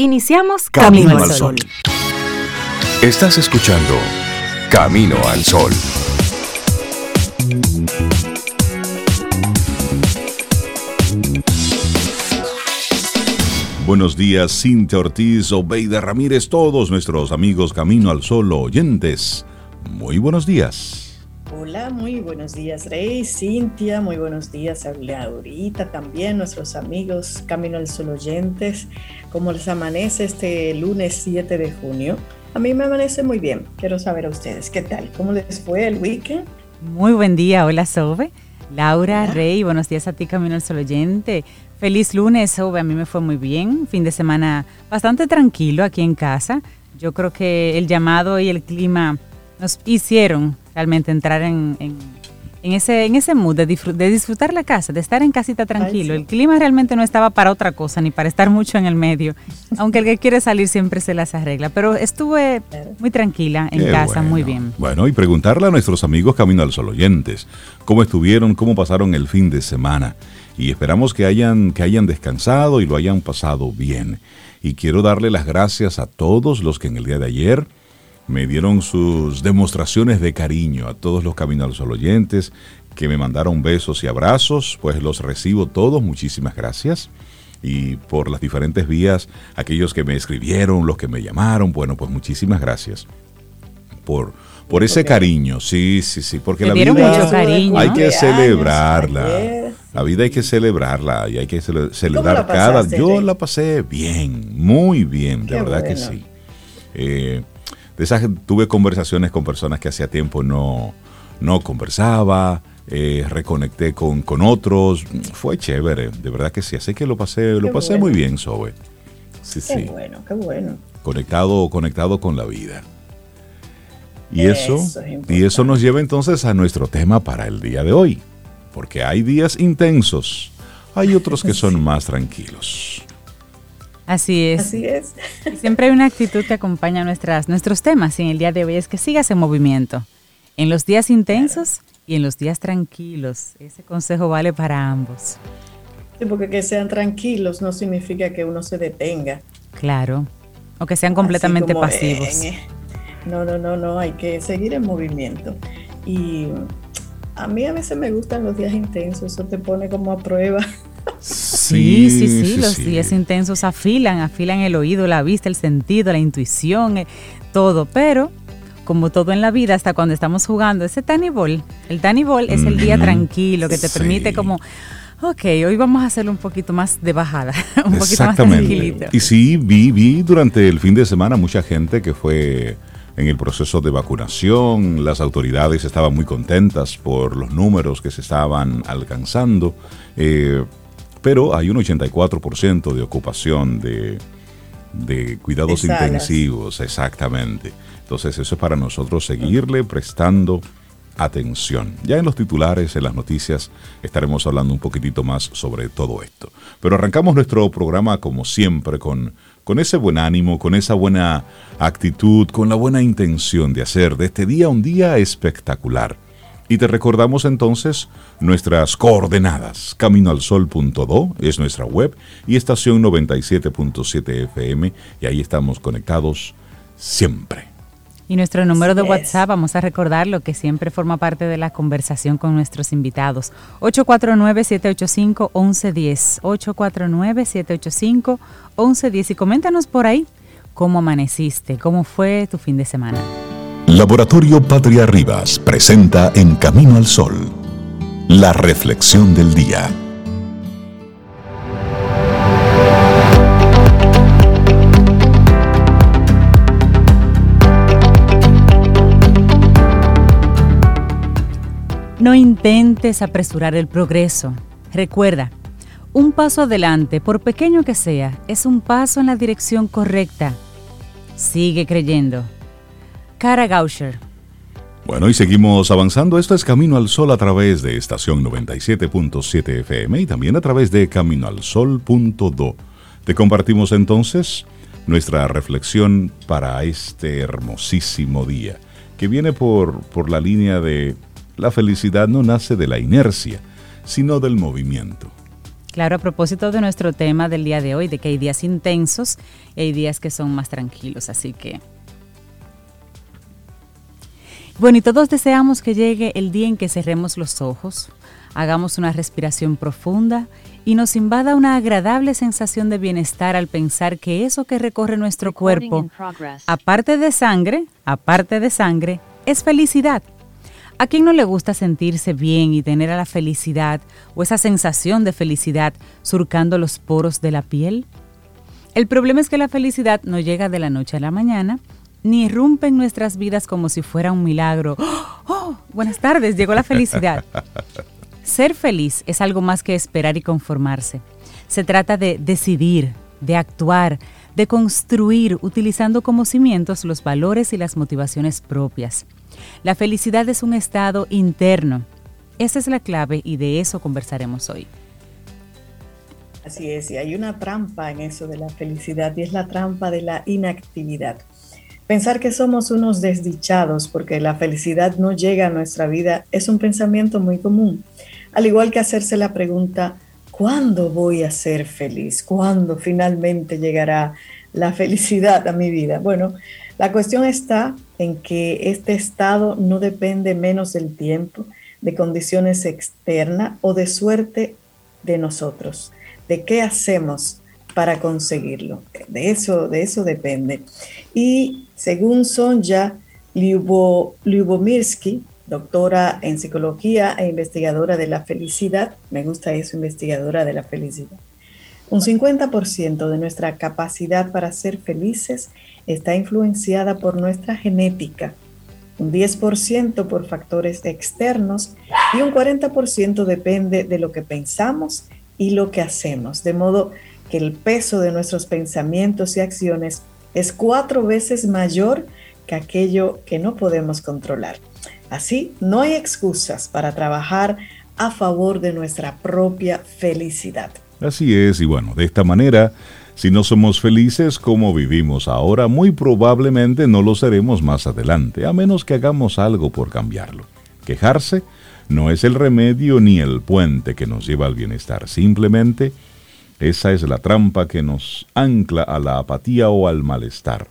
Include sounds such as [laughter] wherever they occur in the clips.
Iniciamos Camino, al Sol. Estás escuchando Camino al Sol. Buenos días, Cintia Ortiz, Obeida Ramírez, todos nuestros amigos Camino al Sol oyentes. Muy buenos días. Hola, muy buenos días, Rey, Cintia, muy buenos días a Laurita, también nuestros amigos Camino al Sol oyentes. ¿Cómo les amanece este lunes 7 de junio? A mí me amanece muy bien. Quiero saber a ustedes, ¿qué tal? ¿Cómo les fue el weekend? Muy buen día, hola Sobe. Laura, Rey, buenos días a ti, Camino al Sol oyente. Feliz lunes, Sobe, a mí me fue muy bien. Fin de semana bastante tranquilo aquí en casa. Yo creo que el llamado y el clima nos hicieron realmente entrar en, ese, en ese mood de, de, disfrutar la casa, de estar en casita tranquilo. El clima realmente no estaba para otra cosa, ni para estar mucho en el medio, [laughs] aunque el que quiere salir siempre se las arregla. Pero estuve muy tranquila en casa, muy bien. Bueno, y preguntarle a nuestros amigos Camino al Sol oyentes, cómo estuvieron, cómo pasaron el fin de semana. Y esperamos que hayan, que hayan descansado y lo hayan pasado bien. Y quiero darle las gracias a todos los que en el día de ayer me dieron sus demostraciones de cariño a todos los Caminos al oyentes que me mandaron besos y abrazos, pues los recibo todos, muchísimas gracias. Y por las diferentes vías, aquellos que me escribieron, los que me llamaron, bueno, pues muchísimas gracias por, por ese cariño, sí, sí, sí, porque la vida hay que celebrarla. La vida hay que celebrarla y hay que celebrar cada. Yo la pasé bien, muy bien, de verdad que sí. Eh, de esas tuve conversaciones con personas que hacía tiempo no, no conversaba, eh, reconecté con, con, otros, fue chévere, de verdad que sí, así que lo pasé, lo pasé muy bien, Sobe. Sí, qué bueno, qué bueno. Conectado, conectado con la vida. Y eso, y eso nos lleva entonces a nuestro tema para el día de hoy, porque hay días intensos, hay otros que [laughs] son más tranquilos. Así es. Así es. siempre hay una actitud que acompaña nuestras, nuestros temas y en el día de hoy es que sigas en movimiento. En los días intensos y en los días tranquilos. Ese consejo vale para ambos. Sí, porque que sean tranquilos no significa que uno se detenga. Claro. O que sean completamente pasivos. no, no, no, no. Hay que seguir en movimiento. Y a mí a veces me gustan los días intensos. Eso te pone como a prueba. Sí, sí, sí, los días intensos afilan, afilan el oído, la vista, el sentido, la intuición, eh, todo, pero como todo en la vida, hasta cuando estamos jugando ese Tiny Ball, el Tiny Ball es el día tranquilo que te permite como ok, hoy vamos a hacerlo un poquito más de bajada, [laughs] un poquito más tranquilito. Y sí, vi, vi durante el fin de semana mucha gente que fue en el proceso de vacunación, las autoridades estaban muy contentas por los números que se estaban alcanzando. Eh, pero hay un 84% de ocupación de, cuidados intensivos, exactamente. Entonces eso es para nosotros seguirle prestando atención. Ya en los titulares, en las noticias, estaremos hablando un poquitito más sobre todo esto. Pero arrancamos nuestro programa como siempre con, con ese buen ánimo, con esa buena actitud, con la buena intención de hacer de este día un día espectacular y te recordamos entonces nuestras coordenadas. Caminoalsol.do es nuestra web y estación 97.7 FM y ahí estamos conectados siempre. Y nuestro número de WhatsApp, vamos a recordar lo que siempre forma parte de la conversación con nuestros invitados. 849-785-1110. 849-785-1110. Y coméntanos por ahí cómo amaneciste, cómo fue tu fin de semana. Laboratorio Patria Rivas presenta En Camino al Sol, la reflexión del día. No intentes apresurar el progreso. Recuerda, un paso adelante, por pequeño que sea, es un paso en la dirección correcta. Sigue creyendo. Cara Gauscher. Bueno, y seguimos avanzando. Esto es Camino al Sol a través de estación 97.7 FM y también a través de caminoalsol.do. Te compartimos entonces nuestra reflexión para este hermosísimo día, que viene por, por la línea de la felicidad no nace de la inercia, sino del movimiento. Claro, a propósito de nuestro tema del día de hoy, de que hay días intensos y hay días que son más tranquilos, así que... Bueno, y todos deseamos que llegue el día en que cerremos los ojos, hagamos una respiración profunda y nos invada una agradable sensación de bienestar al pensar que eso que recorre nuestro cuerpo, aparte de sangre, aparte de sangre, es felicidad. ¿A quién no le gusta sentirse bien y tener a la felicidad o esa sensación de felicidad surcando los poros de la piel? El problema es que la felicidad no llega de la noche a la mañana, ni irrumpe en nuestras vidas como si fuera un milagro. [gasps] ¡Oh! buenas tardes, llegó la felicidad. [laughs] Ser feliz es algo más que esperar y conformarse. Se trata de decidir, de actuar, de construir utilizando como cimientos los valores y las motivaciones propias. La felicidad es un estado interno. Esa es la clave y de eso conversaremos hoy. Así es, y hay una trampa en eso de la felicidad y es la trampa de la inactividad. Pensar que somos unos desdichados porque la felicidad no llega a nuestra vida es un pensamiento muy común, al igual que hacerse la pregunta, ¿cuándo voy a ser feliz? ¿Cuándo finalmente llegará la felicidad a mi vida? Bueno, la cuestión está en que este estado no depende menos del tiempo, de condiciones externas o de suerte de nosotros, de qué hacemos para conseguirlo. De eso, de eso depende. Y según Sonja Lyubomirsky, doctora en psicología e investigadora de la felicidad, me gusta eso, investigadora de la felicidad, un 50% de nuestra capacidad para ser felices está influenciada por nuestra genética, un 10% por factores externos y un 40% depende de lo que pensamos y lo que hacemos, de modo que el peso de nuestros pensamientos y acciones es cuatro veces mayor que aquello que no podemos controlar. Así, no hay excusas para trabajar a favor de nuestra propia felicidad. Así es, y bueno, de esta manera si no somos felices como vivimos ahora, muy probablemente no lo seremos más adelante, a menos que hagamos algo por cambiarlo. Quejarse no es el remedio ni el puente que nos lleva al bienestar, simplemente esa es la trampa que nos ancla a la apatía o al malestar.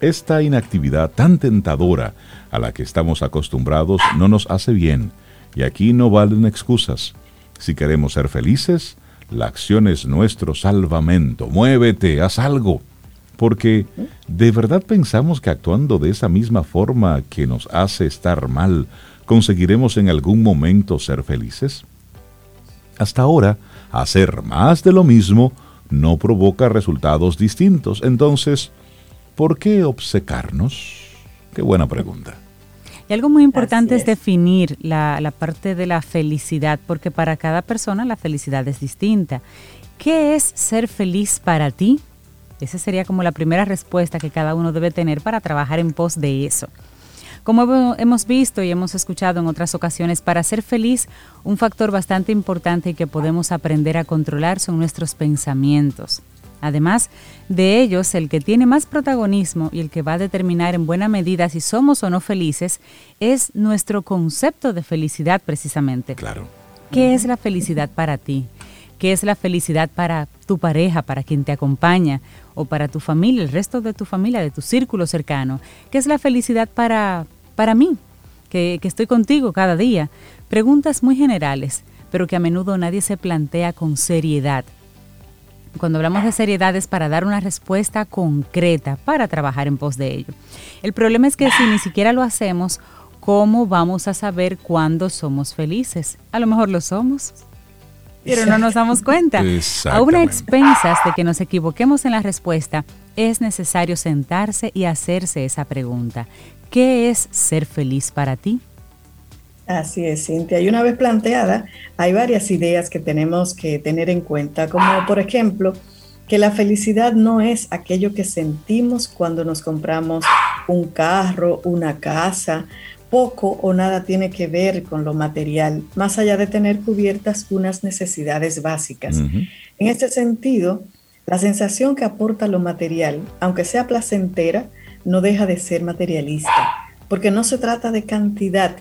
Esta inactividad tan tentadora a la que estamos acostumbrados no nos hace bien, y aquí no valen excusas. Si queremos ser felices, la acción es nuestro salvamento. Muévete, haz algo. Porque ¿de verdad pensamos que actuando de esa misma forma que nos hace estar mal, conseguiremos en algún momento ser felices? Hasta ahora, hacer más de lo mismo no provoca resultados distintos. Entonces, ¿por qué obcecarnos? Qué buena pregunta. Y algo muy importante es. definir la, parte de la felicidad, porque para cada persona la felicidad es distinta. ¿Qué es ser feliz para ti? Esa sería como la primera respuesta que cada uno debe tener para trabajar en pos de eso. Como hemos visto y hemos escuchado en otras ocasiones, para ser feliz, un factor bastante importante que podemos aprender a controlar son nuestros pensamientos. Además de ellos, el que tiene más protagonismo y el que va a determinar en buena medida si somos o no felices es nuestro concepto de felicidad precisamente. Claro. ¿Qué es la felicidad para ti? ¿Qué es la felicidad para tu pareja, para quien te acompaña o para tu familia, el resto de tu familia, de tu círculo cercano? ¿Qué es la felicidad para, para mí, que, que estoy contigo cada día? Preguntas muy generales, pero que a menudo nadie se plantea con seriedad cuando hablamos de seriedad es para dar una respuesta concreta, para trabajar en pos de ello. El problema es que si ni siquiera lo hacemos, ¿cómo vamos a saber cuándo somos felices? A lo mejor lo somos, pero no nos damos cuenta. [laughs] A una expensas de que nos equivoquemos en la respuesta, es necesario sentarse y hacerse esa pregunta. ¿Qué es ser feliz para ti? Así es, Cintia. Y una vez planteada, hay varias ideas que tenemos que tener en cuenta, como por ejemplo, que la felicidad no es aquello que sentimos cuando nos compramos un carro, una casa, poco o nada tiene que ver con lo material, más allá de tener cubiertas unas necesidades básicas. En este sentido, la sensación que aporta lo material, aunque sea placentera, no deja de ser materialista, porque no se trata de cantidad,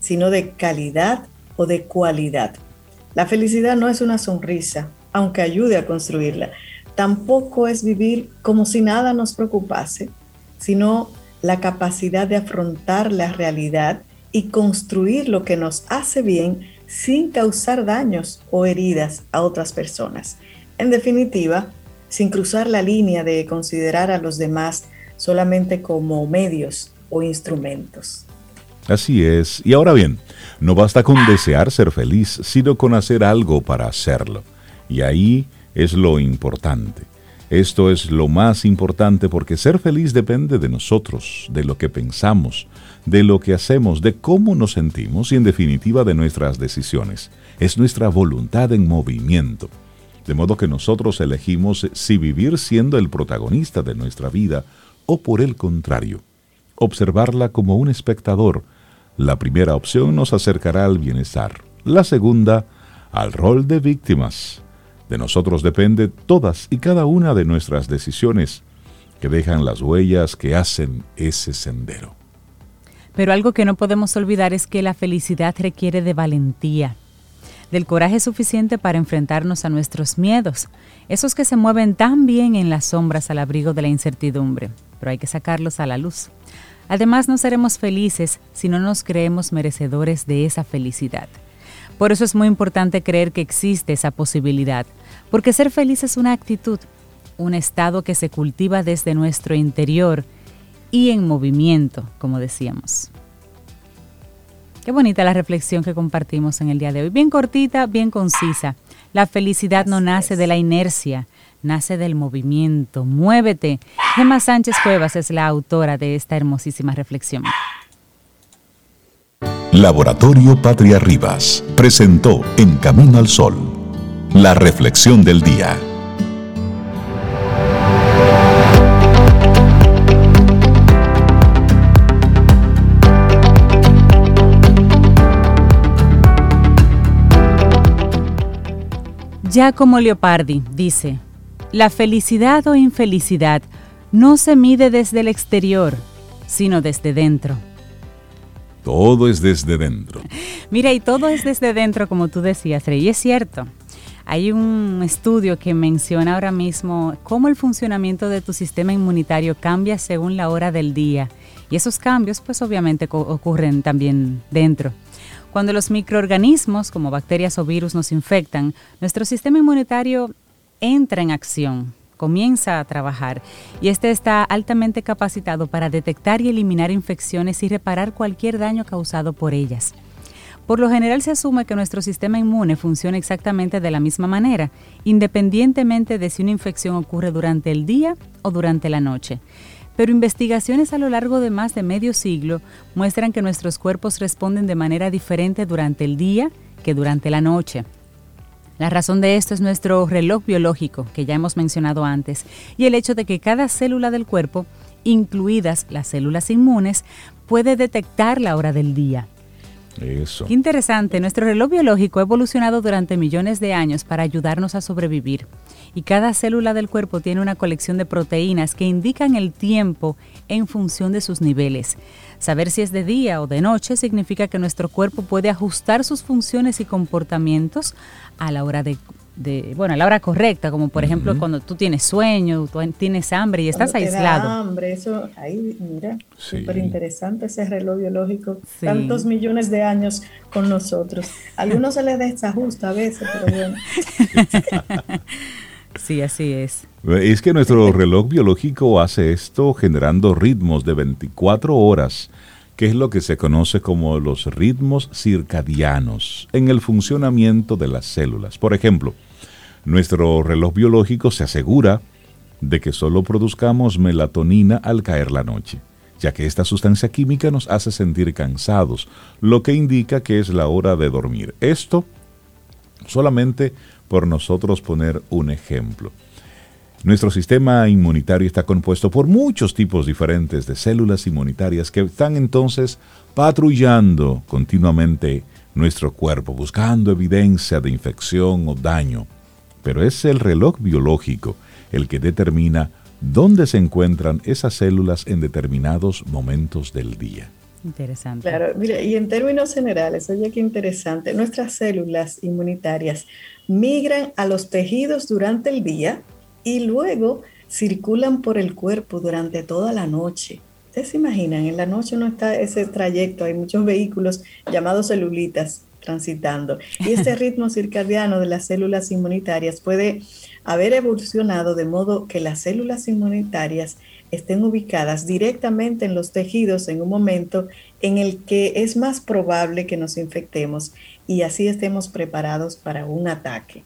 sino de calidad o de cualidad. La felicidad no es una sonrisa, aunque ayude a construirla. Tampoco es vivir como si nada nos preocupase, sino la capacidad de afrontar la realidad y construir lo que nos hace bien sin causar daños o heridas a otras personas. En definitiva, sin cruzar la línea de considerar a los demás solamente como medios o instrumentos. Así es. Y ahora bien, no basta con desear ser feliz, sino con hacer algo para hacerlo. Y ahí es lo importante. Esto es lo más importante porque ser feliz depende de nosotros, de lo que pensamos, de lo que hacemos, de cómo nos sentimos y en definitiva de nuestras decisiones. Es nuestra voluntad en movimiento. De modo que nosotros elegimos si vivir siendo el protagonista de nuestra vida o por el contrario, observarla como un espectador. La primera opción nos acercará al bienestar, la segunda al rol de víctimas. De nosotros depende todas y cada una de nuestras decisiones que dejan las huellas que hacen ese sendero. Pero algo que no podemos olvidar es que la felicidad requiere de valentía, del coraje suficiente para enfrentarnos a nuestros miedos, esos que se mueven tan bien en las sombras al abrigo de la incertidumbre, pero hay que sacarlos a la luz. Además, no seremos felices si no nos creemos merecedores de esa felicidad. Por eso es muy importante creer que existe esa posibilidad, porque ser feliz es una actitud, un estado que se cultiva desde nuestro interior y en movimiento, como decíamos. Qué bonita la reflexión que compartimos en el día de hoy. Bien cortita, bien concisa. La felicidad no nace de la inercia, nace del movimiento. Muévete. Gemma Sánchez Cuevas es la autora de esta hermosísima reflexión. Laboratorio Patria Rivas presentó En Camino al Sol, la reflexión del día. Giacomo Leopardi dice, la felicidad o infelicidad no se mide desde el exterior, sino desde dentro. Todo es desde dentro. [laughs] Mira, y todo es desde dentro, como tú decías, Rey, y es cierto. Hay un estudio que menciona ahora mismo cómo el funcionamiento de tu sistema inmunitario cambia según la hora del día. Y esos cambios, pues obviamente ocurren también dentro. Cuando los microorganismos, como bacterias o virus, nos infectan, nuestro sistema inmunitario entra en acción, comienza a trabajar y este está altamente capacitado para detectar y eliminar infecciones y reparar cualquier daño causado por ellas. Por lo general se asume que nuestro sistema inmune funciona exactamente de la misma manera, independientemente de si una infección ocurre durante el día o durante la noche pero investigaciones a lo largo de más de medio siglo muestran que nuestros cuerpos responden de manera diferente durante el día que durante la noche. La razón de esto es nuestro reloj biológico, que ya hemos mencionado antes, y el hecho de que cada célula del cuerpo, incluidas las células inmunes, puede detectar la hora del día. Eso. Qué interesante, nuestro reloj biológico ha evolucionado durante millones de años para ayudarnos a sobrevivir y cada célula del cuerpo tiene una colección de proteínas que indican el tiempo en función de sus niveles. Saber si es de día o de noche significa que nuestro cuerpo puede ajustar sus funciones y comportamientos a la hora de, bueno, a la hora correcta, como por ejemplo cuando tú tienes sueño, tú tienes hambre y estás aislado. hambre, eso, ahí, mira, súper interesante ese reloj biológico, tantos millones de años con nosotros. A algunos se les desajusta a veces, pero bueno. [laughs] Sí, así es. Es que nuestro reloj biológico hace esto generando ritmos de 24 horas, que es lo que se conoce como los ritmos circadianos en el funcionamiento de las células. Por ejemplo, nuestro reloj biológico se asegura de que solo produzcamos melatonina al caer la noche, ya que esta sustancia química nos hace sentir cansados, lo que indica que es la hora de dormir. Esto solamente por nosotros poner un ejemplo. Nuestro sistema inmunitario está compuesto por muchos tipos diferentes de células inmunitarias que están entonces patrullando continuamente nuestro cuerpo, buscando evidencia de infección o daño. Pero es el reloj biológico el que determina dónde se encuentran esas células en determinados momentos del día. Interesante. Claro, mira, y en términos generales, oye qué interesante, nuestras células inmunitarias migran a los tejidos durante el día y luego circulan por el cuerpo durante toda la noche. Ustedes se imaginan, en la noche no está ese trayecto, hay muchos vehículos llamados celulitas transitando. Y este [laughs] ritmo circadiano de las células inmunitarias puede haber evolucionado de modo que las células inmunitarias estén ubicadas directamente en los tejidos en un momento en el que es más probable que nos infectemos y así estemos preparados para un ataque.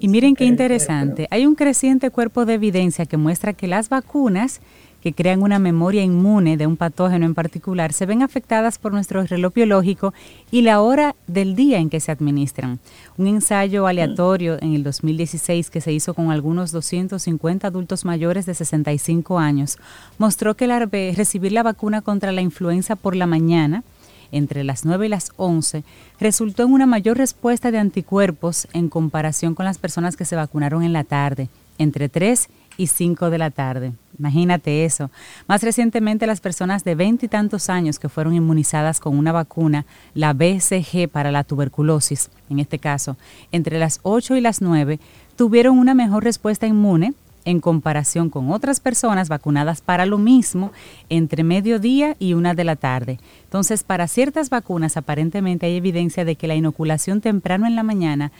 Y miren qué interesante, hay un creciente cuerpo de evidencia que muestra que las vacunas que crean una memoria inmune de un patógeno en particular se ven afectadas por nuestro reloj biológico y la hora del día en que se administran. Un ensayo aleatorio en el 2016 que se hizo con algunos 250 adultos mayores de 65 años mostró que recibir la vacuna contra la influenza por la mañana entre las 9 y las 11 resultó en una mayor respuesta de anticuerpos en comparación con las personas que se vacunaron en la tarde, entre 3 y y 5 de la tarde. Imagínate eso. Más recientemente, las personas de 20 y tantos años que fueron inmunizadas con una vacuna, la BCG para la tuberculosis, en este caso, entre las 8 y las 9, tuvieron una mejor respuesta inmune en comparación con otras personas vacunadas para lo mismo entre mediodía y una de la tarde. Entonces, para ciertas vacunas aparentemente hay evidencia de que la inoculación temprano en la mañana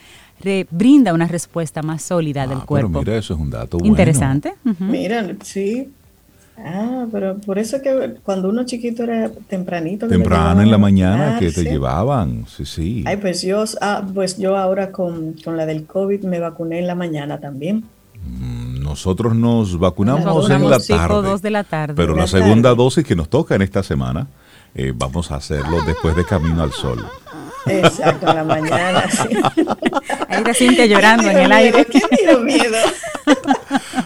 brinda una respuesta más sólida del ah, cuerpo. mira, eso es un dato Interesante. Mira, sí. Ah, pero por eso que cuando uno chiquito era tempranito. Temprano en la mañana que te llevaban, sí, sí. Ay, pues yo, ah, pues yo ahora con, la del COVID me vacuné en la mañana también. Mm, nosotros nos vacunamos, en la tarde, de la tarde. Pero la, segunda dosis que nos toca en esta semana, eh, vamos a hacerlo después de Camino al Sol. Exacto, en la mañana. [laughs] Ahí te siente llorando en el aire. ¿Qué miedo?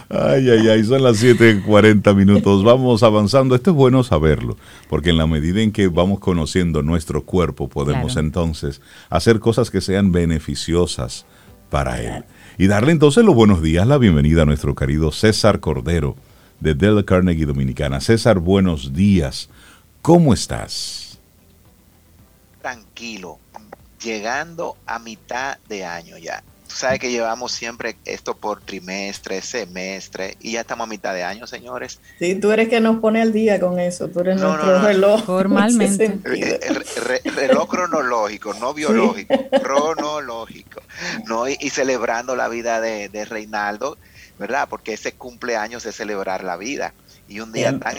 Ay, ay, ay, son las 7:40 minutos. Vamos avanzando. Esto es bueno saberlo, porque en la medida en que vamos conociendo nuestro cuerpo, podemos entonces hacer cosas que sean beneficiosas para él. Y darle entonces los buenos días, la bienvenida a nuestro querido César Cordero de Dell Carnegie Dominicana. César, buenos días. ¿Cómo estás? Tranquilo, llegando a mitad de año ya. Tú sabes que llevamos siempre esto por trimestre, semestre, y ya estamos a mitad de año, señores. Sí, tú eres que nos pone al día con eso, tú eres nuestro reloj. Formalmente. [laughs] reloj cronológico, no biológico, cronológico. ¿no? Y, celebrando la vida de, Reinaldo, ¿verdad? Porque ese cumpleaños es celebrar la vida. Y un día tan,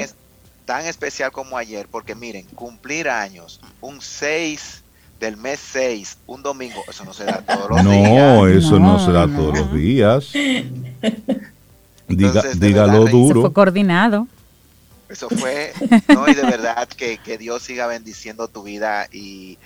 tan especial como ayer, porque miren, cumplir años, un 6 del mes 6, un domingo, eso no se da todos los días. No, eso no, se da todos los días. dígalo duro. Eso fue coordinado. Eso fue, no, y de verdad que, Dios siga bendiciendo tu vida y,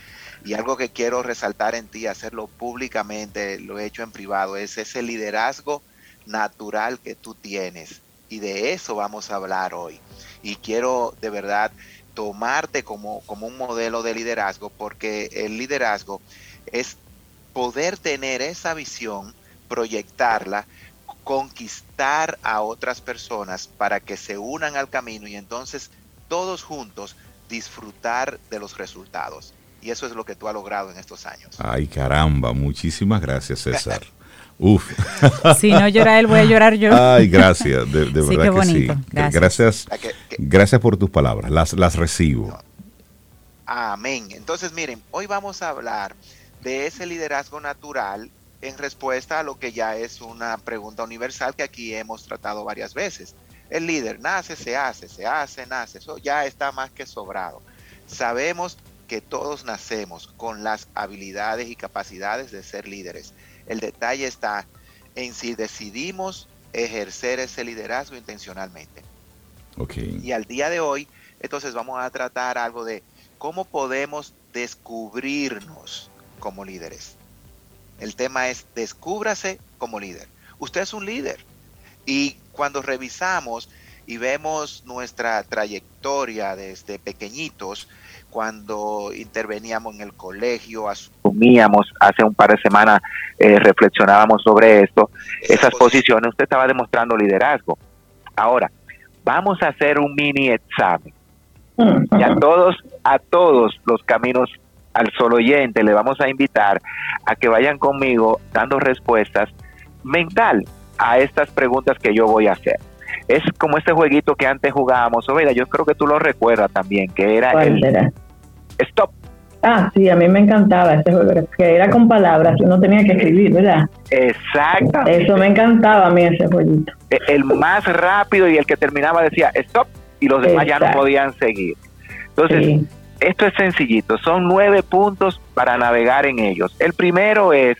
y, algo que quiero resaltar en ti, hacerlo públicamente, lo he hecho en privado, es ese liderazgo natural que tú tienes. Y de eso vamos a hablar hoy. Y quiero de verdad tomarte como, como un modelo de liderazgo, porque el liderazgo es poder tener esa visión, proyectarla, conquistar a otras personas para que se unan al camino y entonces todos juntos disfrutar de los resultados. Y eso es lo que tú has logrado en estos años. Ay, caramba, muchísimas gracias, César. [laughs] Uf. [laughs] Si no llora él, voy a llorar yo. Ay, gracias, de, verdad que sí. Gracias. Gracias, por tus palabras, las, las recibo. Amén. Entonces, miren, hoy vamos a hablar de ese liderazgo natural en respuesta a lo que ya es una pregunta universal que aquí hemos tratado varias veces. El líder nace, se hace, se hace, nace. Eso ya está más que sobrado. Sabemos que todos nacemos con las habilidades y capacidades de ser líderes. El detalle está en si decidimos ejercer ese liderazgo intencionalmente. Okay. Y al día de hoy, entonces vamos a tratar algo de cómo podemos descubrirnos como líderes. El tema es descúbrase como líder. Usted es un líder. Y cuando revisamos y vemos nuestra trayectoria desde pequeñitos, cuando interveníamos en el colegio, asumíamos, hace un par de semanas eh, reflexionábamos sobre esto, esas posiciones, usted estaba demostrando liderazgo. Ahora, vamos a hacer un mini examen, Y a todos, a todos los caminos al solo oyente le vamos a invitar a que vayan conmigo dando respuestas mental a estas preguntas que yo voy a hacer. Es como este jueguito que antes jugábamos, Oveida, yo creo que tú lo recuerdas también, que era el Stop. Ah, sí, a mí me encantaba ese juego, que era con palabras, uno tenía que escribir, ¿verdad? Exacto. Eso me encantaba a mí ese jueguito. E, el más rápido y el que terminaba decía stop y los demás ya no podían seguir. Entonces, esto es sencillito, son nueve puntos para navegar en ellos. El primero es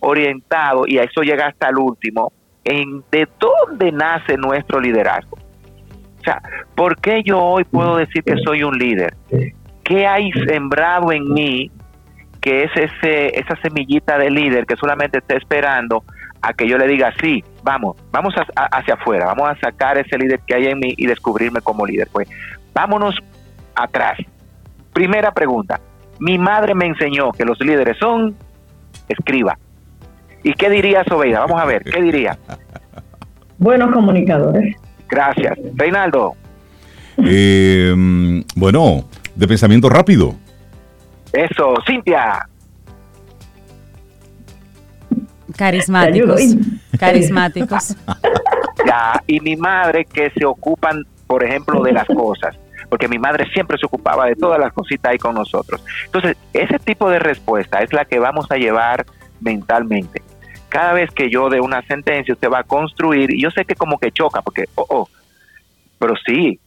orientado, y a eso llega hasta el último, en de dónde nace nuestro liderazgo. O sea, ¿por qué yo hoy puedo decir que soy un líder? ¿Qué hay sembrado en mí que es ese, esa semillita de líder que solamente está esperando a que yo le diga, sí, vamos, vamos hacia afuera, vamos a sacar ese líder que hay en mí y descubrirme como líder? Pues vámonos atrás. Primera pregunta. Mi madre me enseñó que los líderes son escriba. ¿Y qué diría Sobeida? Vamos a ver, ¿qué diría? Buenos comunicadores. Gracias. Reinaldo. Eh, bueno, de pensamiento rápido. Eso, Cintia. Carismáticos. Carismáticos. [laughs] Ya, y mi madre que se ocupan, por ejemplo, de las cosas porque mi madre siempre se ocupaba de todas las cositas ahí con nosotros. Entonces, ese tipo de respuesta es la que vamos a llevar mentalmente. Cada vez que yo dé una sentencia, usted va a construir, y yo sé que como que choca, porque, oh, oh, pero sí,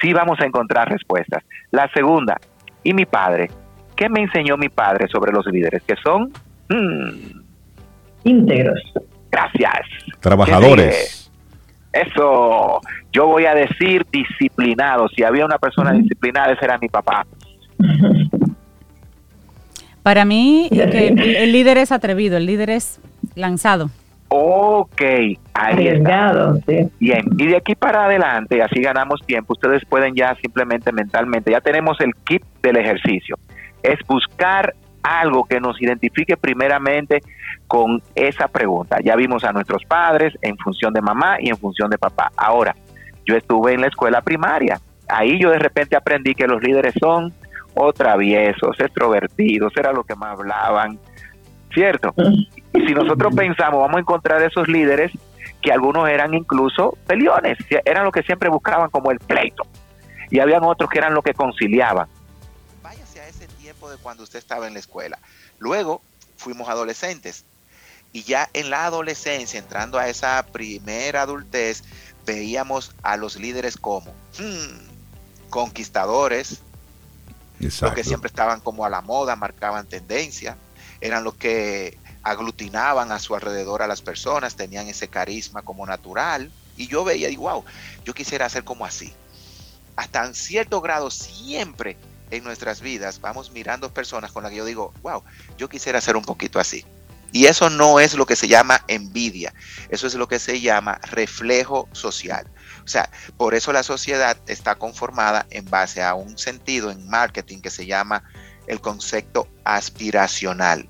sí vamos a encontrar respuestas. La segunda, ¿y mi padre? ¿Qué me enseñó mi padre sobre los líderes? Que son... Hmm, íntegros. Gracias. Trabajadores. Eso, yo voy a decir disciplinado. Si había una persona disciplinada, ese era mi papá. Para mí, el líder es atrevido, el líder es lanzado. Ok, ahí está. Bien, y de aquí para adelante, así ganamos tiempo, ustedes pueden ya simplemente mentalmente, ya tenemos el kit del ejercicio. Es buscar algo que nos identifique primeramente con esa pregunta. Ya vimos a nuestros padres en función de mamá y en función de papá. Ahora, yo estuve en la escuela primaria. Ahí yo de repente aprendí que los líderes son o traviesos, extrovertidos, era lo que más hablaban, ¿cierto? Y si nosotros pensamos, vamos a encontrar esos líderes que algunos eran incluso peleones, eran lo que siempre buscaban como el pleito. Y habían otros que eran lo que conciliaban. Váyase a ese tiempo de cuando usted estaba en la escuela. Luego fuimos adolescentes. Y ya en la adolescencia, entrando a esa primera adultez, veíamos a los líderes como hmm, conquistadores, los que siempre estaban como a la moda, marcaban tendencia, eran los que aglutinaban a su alrededor a las personas, tenían ese carisma como natural. Y yo veía, y wow, yo quisiera ser como así. Hasta en cierto grado, siempre en nuestras vidas vamos mirando personas con las que yo digo, wow, yo quisiera ser un poquito así. Y eso no es lo que se llama envidia, eso es lo que se llama reflejo social. O sea, por eso la sociedad está conformada en base a un sentido en marketing que se llama el concepto aspiracional.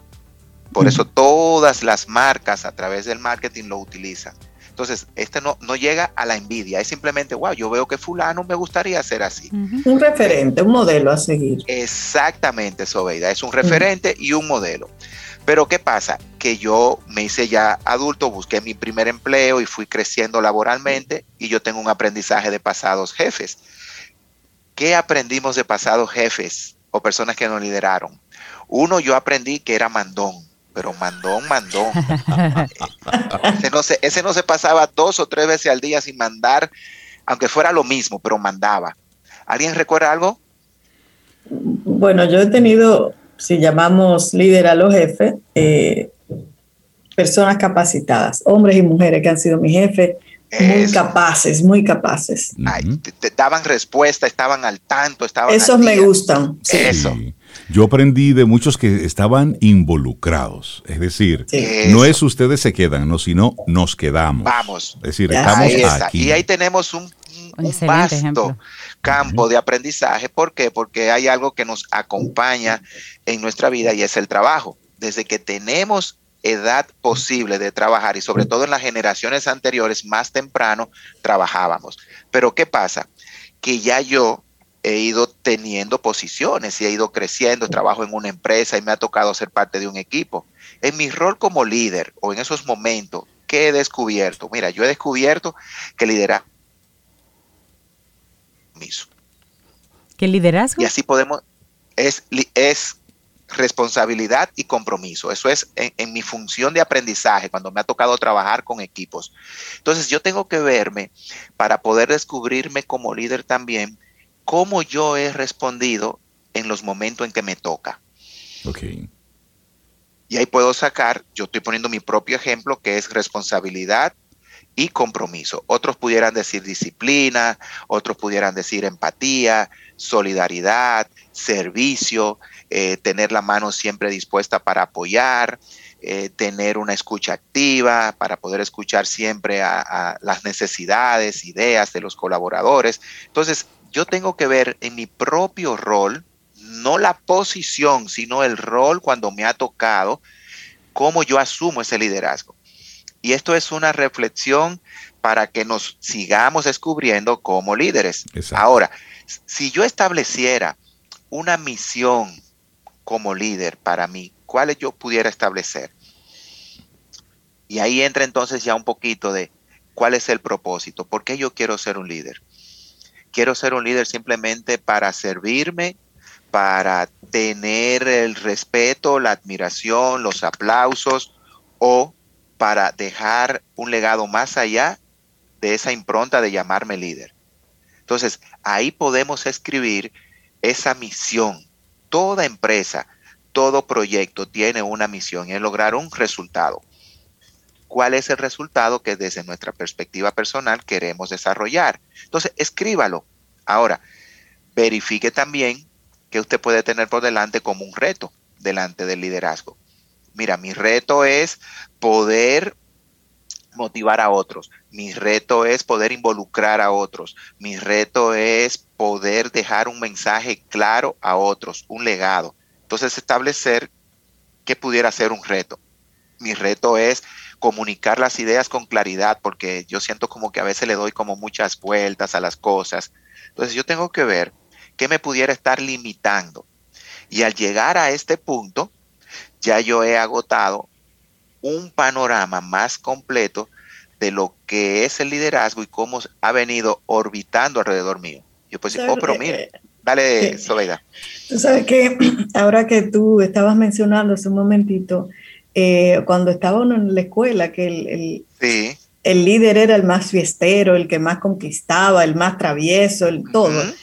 Por eso todas las marcas a través del marketing lo utilizan. Entonces, este no, no llega a la envidia, es simplemente, wow, yo veo que fulano me gustaría ser así. Un referente, un modelo a seguir. Exactamente, Sobeida, es un referente y un modelo. Pero ¿qué pasa? Que yo me hice ya adulto, busqué mi primer empleo y fui creciendo laboralmente y yo tengo un aprendizaje de pasados jefes. ¿Qué aprendimos de pasados jefes o personas que nos lideraron? Uno, yo aprendí que era mandón, pero mandón, mandón. ese, no se, ese no se pasaba dos o tres veces al día sin mandar, aunque fuera lo mismo, pero mandaba. ¿Alguien recuerda algo? Bueno, yo he tenido si llamamos líder a los jefes, eh, personas capacitadas, hombres y mujeres que han sido mis jefes, muy capaces, muy capaces. te, daban respuesta, estaban al tanto, estaban. Esos me gustan. Eso. Yo aprendí de muchos que estaban involucrados. Es decir, no es ustedes se quedan, no, sino nos quedamos. Vamos. Es decir, estamos aquí. Y ahí tenemos un, un vasto campo de aprendizaje. ¿Por qué? Porque hay algo que nos acompaña en nuestra vida y es el trabajo. Desde que tenemos edad posible de trabajar y sobre todo en las generaciones anteriores, más temprano, trabajábamos. Pero ¿qué pasa? Que ya yo he ido teniendo posiciones y he ido creciendo, trabajo en una empresa y me ha tocado ser parte de un equipo. En mi rol como líder o en esos momentos, ¿qué he descubierto? Mira, yo he descubierto que liderar ¿Qué liderazgo? Y así podemos, es, es responsabilidad y compromiso. Eso es en, en, mi función de aprendizaje, cuando me ha tocado trabajar con equipos. Entonces yo tengo que verme para poder descubrirme como líder también, cómo yo he respondido en los momentos en que me toca. Ok. Y ahí puedo sacar, yo estoy poniendo mi propio ejemplo, que es responsabilidad y compromiso. Otros pudieran decir disciplina, otros pudieran decir empatía, solidaridad, servicio, eh, tener la mano siempre dispuesta para apoyar, eh, tener una escucha activa para poder escuchar siempre a, a, las necesidades, ideas de los colaboradores. Entonces, yo tengo que ver en mi propio rol, no la posición, sino el rol cuando me ha tocado, cómo yo asumo ese liderazgo. Y esto es una reflexión para que nos sigamos descubriendo como líderes. Exacto. Ahora, si yo estableciera una misión como líder para mí, ¿cuáles yo pudiera establecer? Y ahí entra entonces ya un poquito de cuál es el propósito, por qué yo quiero ser un líder. Quiero ser un líder simplemente para servirme, para tener el respeto, la admiración, los aplausos o para dejar un legado más allá de esa impronta de llamarme líder. Entonces, ahí podemos escribir esa misión. Toda empresa, todo proyecto tiene una misión y es lograr un resultado. ¿Cuál es el resultado que desde nuestra perspectiva personal queremos desarrollar? Entonces, escríbalo. Ahora, verifique también que usted puede tener por delante como un reto delante del liderazgo. Mira, mi reto es poder motivar a otros. Mi reto es poder involucrar a otros. Mi reto es poder dejar un mensaje claro a otros, un legado. Entonces, establecer qué pudiera ser un reto. Mi reto es comunicar las ideas con claridad, porque yo siento como que a veces le doy como muchas vueltas a las cosas. Entonces, yo tengo que ver qué me pudiera estar limitando. Y al llegar a este punto, ya yo he agotado un panorama más completo de lo que es el liderazgo y cómo ha venido orbitando alrededor mío. Yo pues, oh, pero mire, dale, [laughs] eh, Sobeida. Tú sabes que [clears throat] ahora que tú estabas mencionando hace un momentito, eh, cuando estaba uno en la escuela, que el, el, sí. el, líder era el más fiestero, el que más conquistaba, el más travieso, el todo. Uh -huh.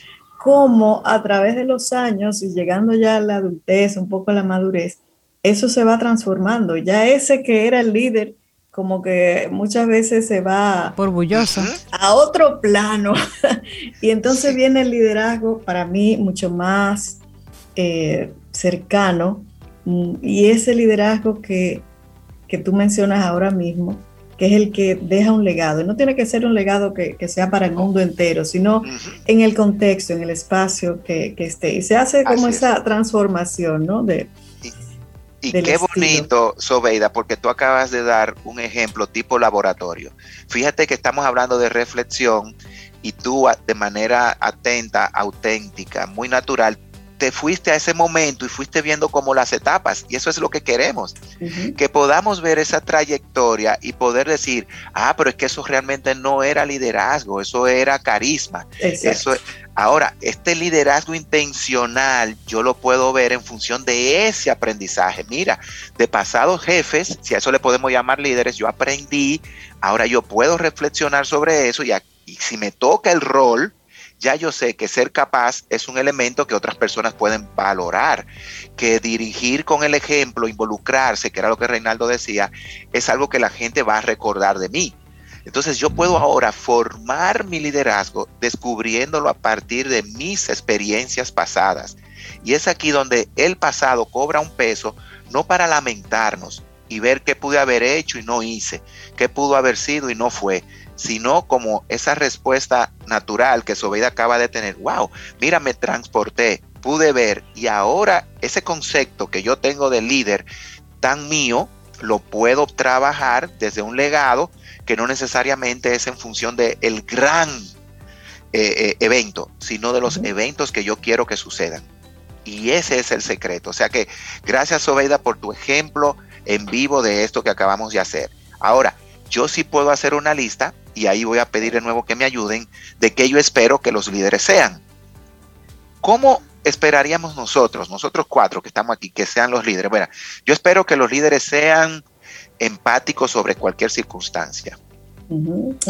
Cómo a través de los años y llegando ya a la adultez, un poco a la madurez, eso se va transformando. Ya ese que era el líder, como que muchas veces se va orgulloso a otro plano. [laughs] y entonces sí. viene el liderazgo para mí mucho más eh, cercano. Y ese liderazgo que, que, tú mencionas ahora mismo, que es el que deja un legado. Y no tiene que ser un legado que, que sea para el mundo entero, sino en el contexto, en el espacio que, que esté. Y se hace como Así esa es. transformación, ¿no? De, y qué estilo. bonito, Sobeida, porque tú acabas de dar un ejemplo tipo laboratorio. Fíjate que estamos hablando de reflexión y tú de manera atenta, auténtica, muy natural, te fuiste a ese momento y fuiste viendo como las etapas y eso es lo que queremos, uh -huh. que podamos ver esa trayectoria y poder decir, ah, pero es que eso realmente no era liderazgo, eso era carisma. Eso, ahora, este liderazgo intencional yo lo puedo ver en función de ese aprendizaje. Mira, de pasados jefes, si a eso le podemos llamar líderes, yo aprendí, ahora yo puedo reflexionar sobre eso y, y si me toca el rol, ya yo sé que ser capaz es un elemento que otras personas pueden valorar, que dirigir con el ejemplo, involucrarse, que era lo que Reinaldo decía, es algo que la gente va a recordar de mí. Entonces yo puedo ahora formar mi liderazgo descubriéndolo a partir de mis experiencias pasadas. Y es aquí donde el pasado cobra un peso, no para lamentarnos y ver qué pude haber hecho y no hice, qué pudo haber sido y no fue, sino como esa respuesta natural que Sobeida acaba de tener. Wow, mira, me transporté, pude ver y ahora ese concepto que yo tengo de líder tan mío, lo puedo trabajar desde un legado que no necesariamente es en función de el gran eh, evento, sino de los eventos que yo quiero que sucedan. Y ese es el secreto. O sea que gracias, Sobeida, por tu ejemplo en vivo de esto que acabamos de hacer. Ahora, yo sí puedo hacer una lista y ahí voy a pedir de nuevo que me ayuden de que yo espero que los líderes sean. ¿Cómo esperaríamos nosotros, nosotros cuatro que estamos aquí, que sean los líderes? Bueno, yo espero que los líderes sean empáticos sobre cualquier circunstancia.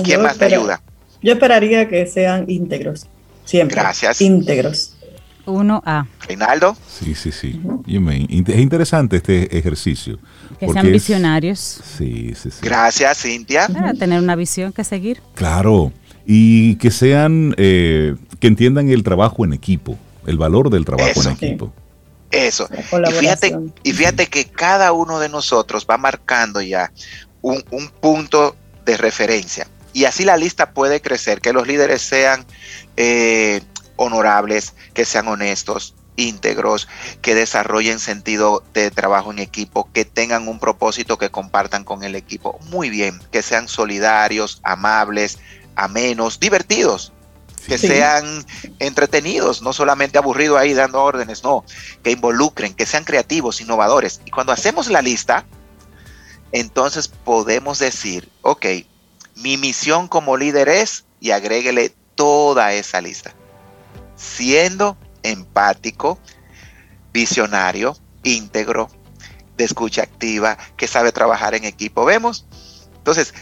¿Quién más me ayuda? Yo esperaría que sean íntegros, siempre. Gracias. Íntegros. 1A. Reinaldo. Sí, sí, sí. Es interesante este ejercicio. Que sean visionarios. Sí, sí, sí. Gracias, Cintia. Para tener una visión que seguir. Claro. Y que sean, eh, que entiendan el trabajo en equipo, el valor del trabajo en equipo. Eso. Y fíjate, y fíjate que cada uno de nosotros va marcando ya un, un punto de referencia. Y así la lista puede crecer, que los líderes sean eh, honorables, que sean honestos, íntegros, que desarrollen sentido de trabajo en equipo, que tengan un propósito que compartan con el equipo. Muy bien, que sean solidarios, amables, amenos, divertidos, que sean entretenidos, no solamente aburridos ahí dando órdenes, no, que involucren, que sean creativos, innovadores. Y cuando hacemos la lista, entonces podemos decir, ok, mi misión como líder es, y agréguele toda esa lista siendo empático, visionario, íntegro, de escucha activa, que sabe trabajar en equipo. ¿Vemos? Entonces,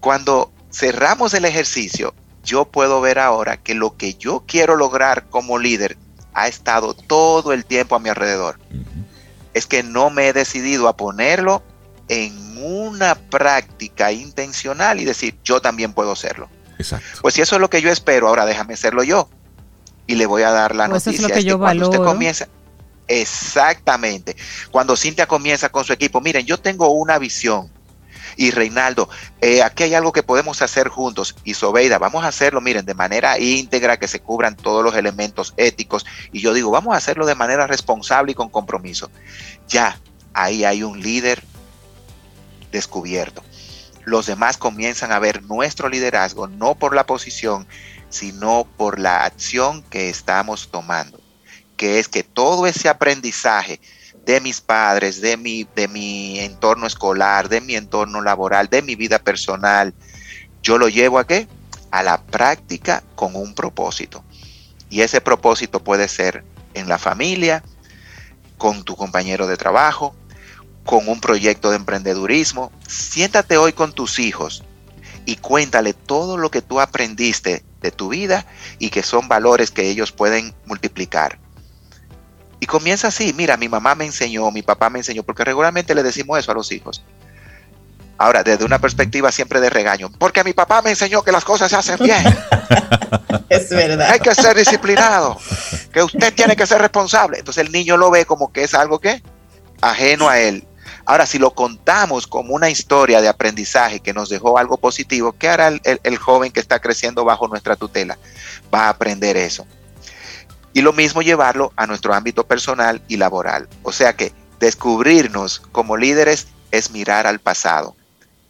cuando cerramos el ejercicio, yo puedo ver ahora que lo que yo quiero lograr como líder ha estado todo el tiempo a mi alrededor. Es que no me he decidido a ponerlo en una práctica intencional y decir, yo también puedo hacerlo. Exacto. Pues si eso es lo que yo espero, ahora déjame hacerlo yo y le voy a dar la pues noticia. Eso es lo que yo cuando valoro. usted comienza, exactamente. Cuando Cintia comienza con su equipo, miren, yo tengo una visión. Y Reinaldo, eh, aquí hay algo que podemos hacer juntos. Y Sobeida, vamos a hacerlo, miren, de manera íntegra, que se cubran todos los elementos éticos. Y yo digo, vamos a hacerlo de manera responsable y con compromiso. Ya, ahí hay un líder descubierto. Los demás comienzan a ver nuestro liderazgo no por la posición, sino por la acción que estamos tomando, que es que todo ese aprendizaje de mis padres, de mi, de mi entorno escolar, de mi entorno laboral, de mi vida personal, yo lo llevo a qué? A la práctica con un propósito. Y ese propósito puede ser en la familia, con tu compañero de trabajo, con un proyecto de emprendedurismo. Siéntate hoy con tus hijos y cuéntale todo lo que tú aprendiste de tu vida y que son valores que ellos pueden multiplicar. Y comienza así, mira, mi mamá me enseñó, mi papá me enseñó, porque regularmente le decimos eso a los hijos. Ahora, desde una perspectiva siempre de regaño, porque mi papá me enseñó que las cosas se hacen bien. [laughs] es verdad. Hay que ser disciplinado, que usted tiene que ser responsable. Entonces el niño lo ve como que es algo que ajeno a él. Ahora, si lo contamos como una historia de aprendizaje que nos dejó algo positivo, ¿qué hará el, joven que está creciendo bajo nuestra tutela? Va a aprender eso. Y lo mismo llevarlo a nuestro ámbito personal y laboral. O sea que descubrirnos como líderes es mirar al pasado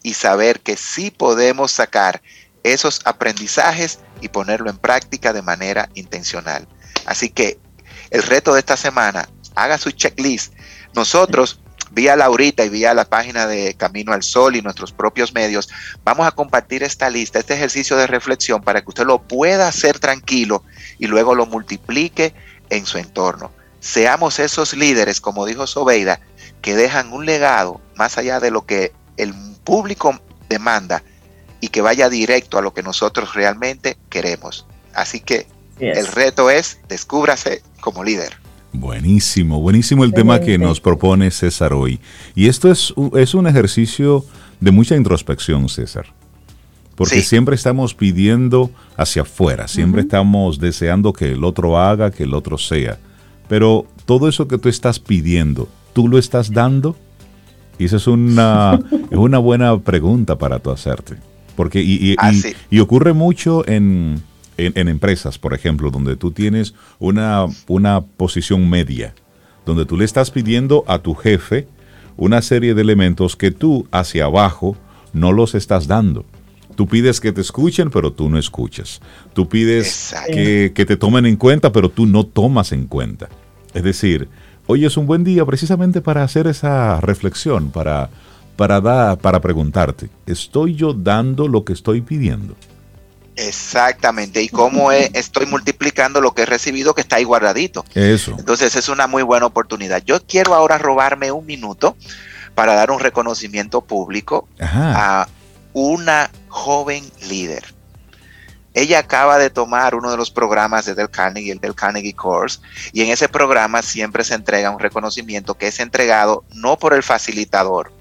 y saber que sí podemos sacar esos aprendizajes y ponerlo en práctica de manera intencional. Así que el reto de esta semana, haga su checklist. Nosotros vía Laurita y vía la página de Camino al Sol y nuestros propios medios, vamos a compartir esta lista, este ejercicio de reflexión para que usted lo pueda hacer tranquilo y luego lo multiplique en su entorno. Seamos esos líderes, como dijo Sobeida, que dejan un legado más allá de lo que el público demanda y que vaya directo a lo que nosotros realmente queremos. Así que yes. el reto es descúbrase como líder. Buenísimo, buenísimo el tema que nos propone César hoy. Y esto es, es un ejercicio de mucha introspección, César. Porque sí. siempre estamos pidiendo hacia afuera, siempre uh -huh. estamos deseando que el otro haga, que el otro sea. Pero todo eso que tú estás pidiendo, ¿tú lo estás dando? Y esa es una, [laughs] es una buena pregunta para tú hacerte. Porque, y, y, ah, y, sí. y ocurre mucho en, en, en, empresas, por ejemplo, donde tú tienes una, una posición media, donde tú le estás pidiendo a tu jefe una serie de elementos que tú hacia abajo no los estás dando. Tú pides que te escuchen, pero tú no escuchas. Tú pides que, que, te tomen en cuenta, pero tú no tomas en cuenta. Es decir, hoy es un buen día precisamente para hacer esa reflexión, para, para, dar, para preguntarte, ¿estoy yo dando lo que estoy pidiendo? Exactamente, y cómo [laughs] estoy multiplicando lo que he recibido que está ahí guardadito. Eso. Entonces es una muy buena oportunidad. Yo quiero ahora robarme un minuto para dar un reconocimiento público a una joven líder. Ella acaba de tomar uno de los programas de Del Carnegie, el Del Carnegie Course, y en ese programa siempre se entrega un reconocimiento que es entregado no por el facilitador,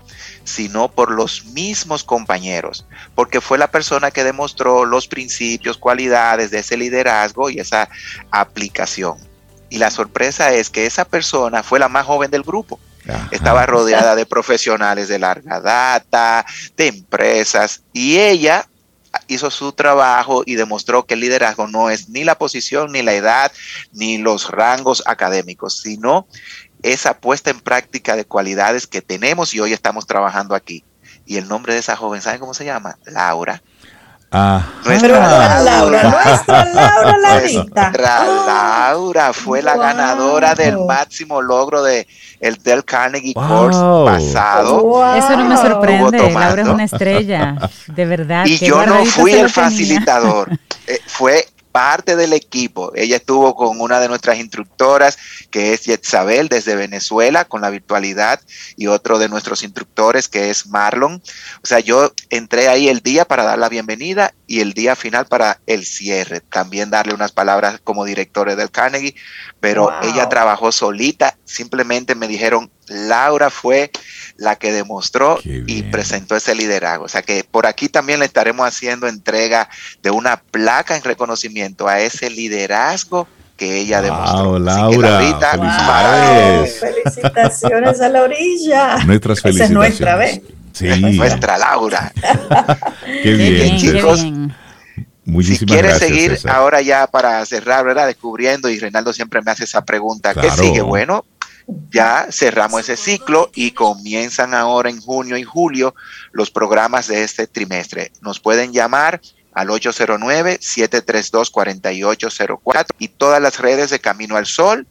sino por los mismos compañeros, porque fue la persona que demostró los principios, cualidades de ese liderazgo y esa aplicación. Y la sorpresa es que esa persona fue la más joven del grupo. Estaba rodeada de profesionales de larga data, de empresas, y ella hizo su trabajo y demostró que el liderazgo no es ni la posición, ni la edad, ni los rangos académicos, sino esa puesta en práctica de cualidades que tenemos y hoy estamos trabajando aquí. Y el nombre de esa joven, ¿saben cómo se llama? Laura. Ah. Nuestra Laura, nuestra Laura Laurita. Laura fue la ganadora del máximo logro de el Del Carnegie Course pasado. Eso no me sorprende, Laura es una estrella, de verdad. Y yo no fui el facilitador, [laughs] eh, fue parte del equipo. Ella estuvo con una de nuestras instructoras, que es Yetzabel, desde Venezuela, con la virtualidad, y otro de nuestros instructores, que es Marlon. O sea, yo entré ahí el día para dar la bienvenida y el día final para el cierre. También darle unas palabras como directores del Carnegie, pero ella trabajó solita. Simplemente me dijeron, Laura fue la que demostró y presentó ese liderazgo. O sea que por aquí también le estaremos haciendo entrega de una placa en reconocimiento a ese liderazgo que ella demostró. Laura, felicidades. felicitaciones a la orilla. Nuestras felicitaciones. es nuestra, vez. Sí. nuestra Laura. [laughs] qué bien, chicos. Muchísimas si quieres seguir ahora ya para cerrar, ¿verdad? Descubriendo, y Reinaldo siempre me hace esa pregunta, ¿qué sigue? Bueno, ya cerramos ese ciclo y comienzan ahora en junio y julio los programas de este trimestre. Nos pueden llamar al 809-732-4804 y todas las redes de Camino al Sol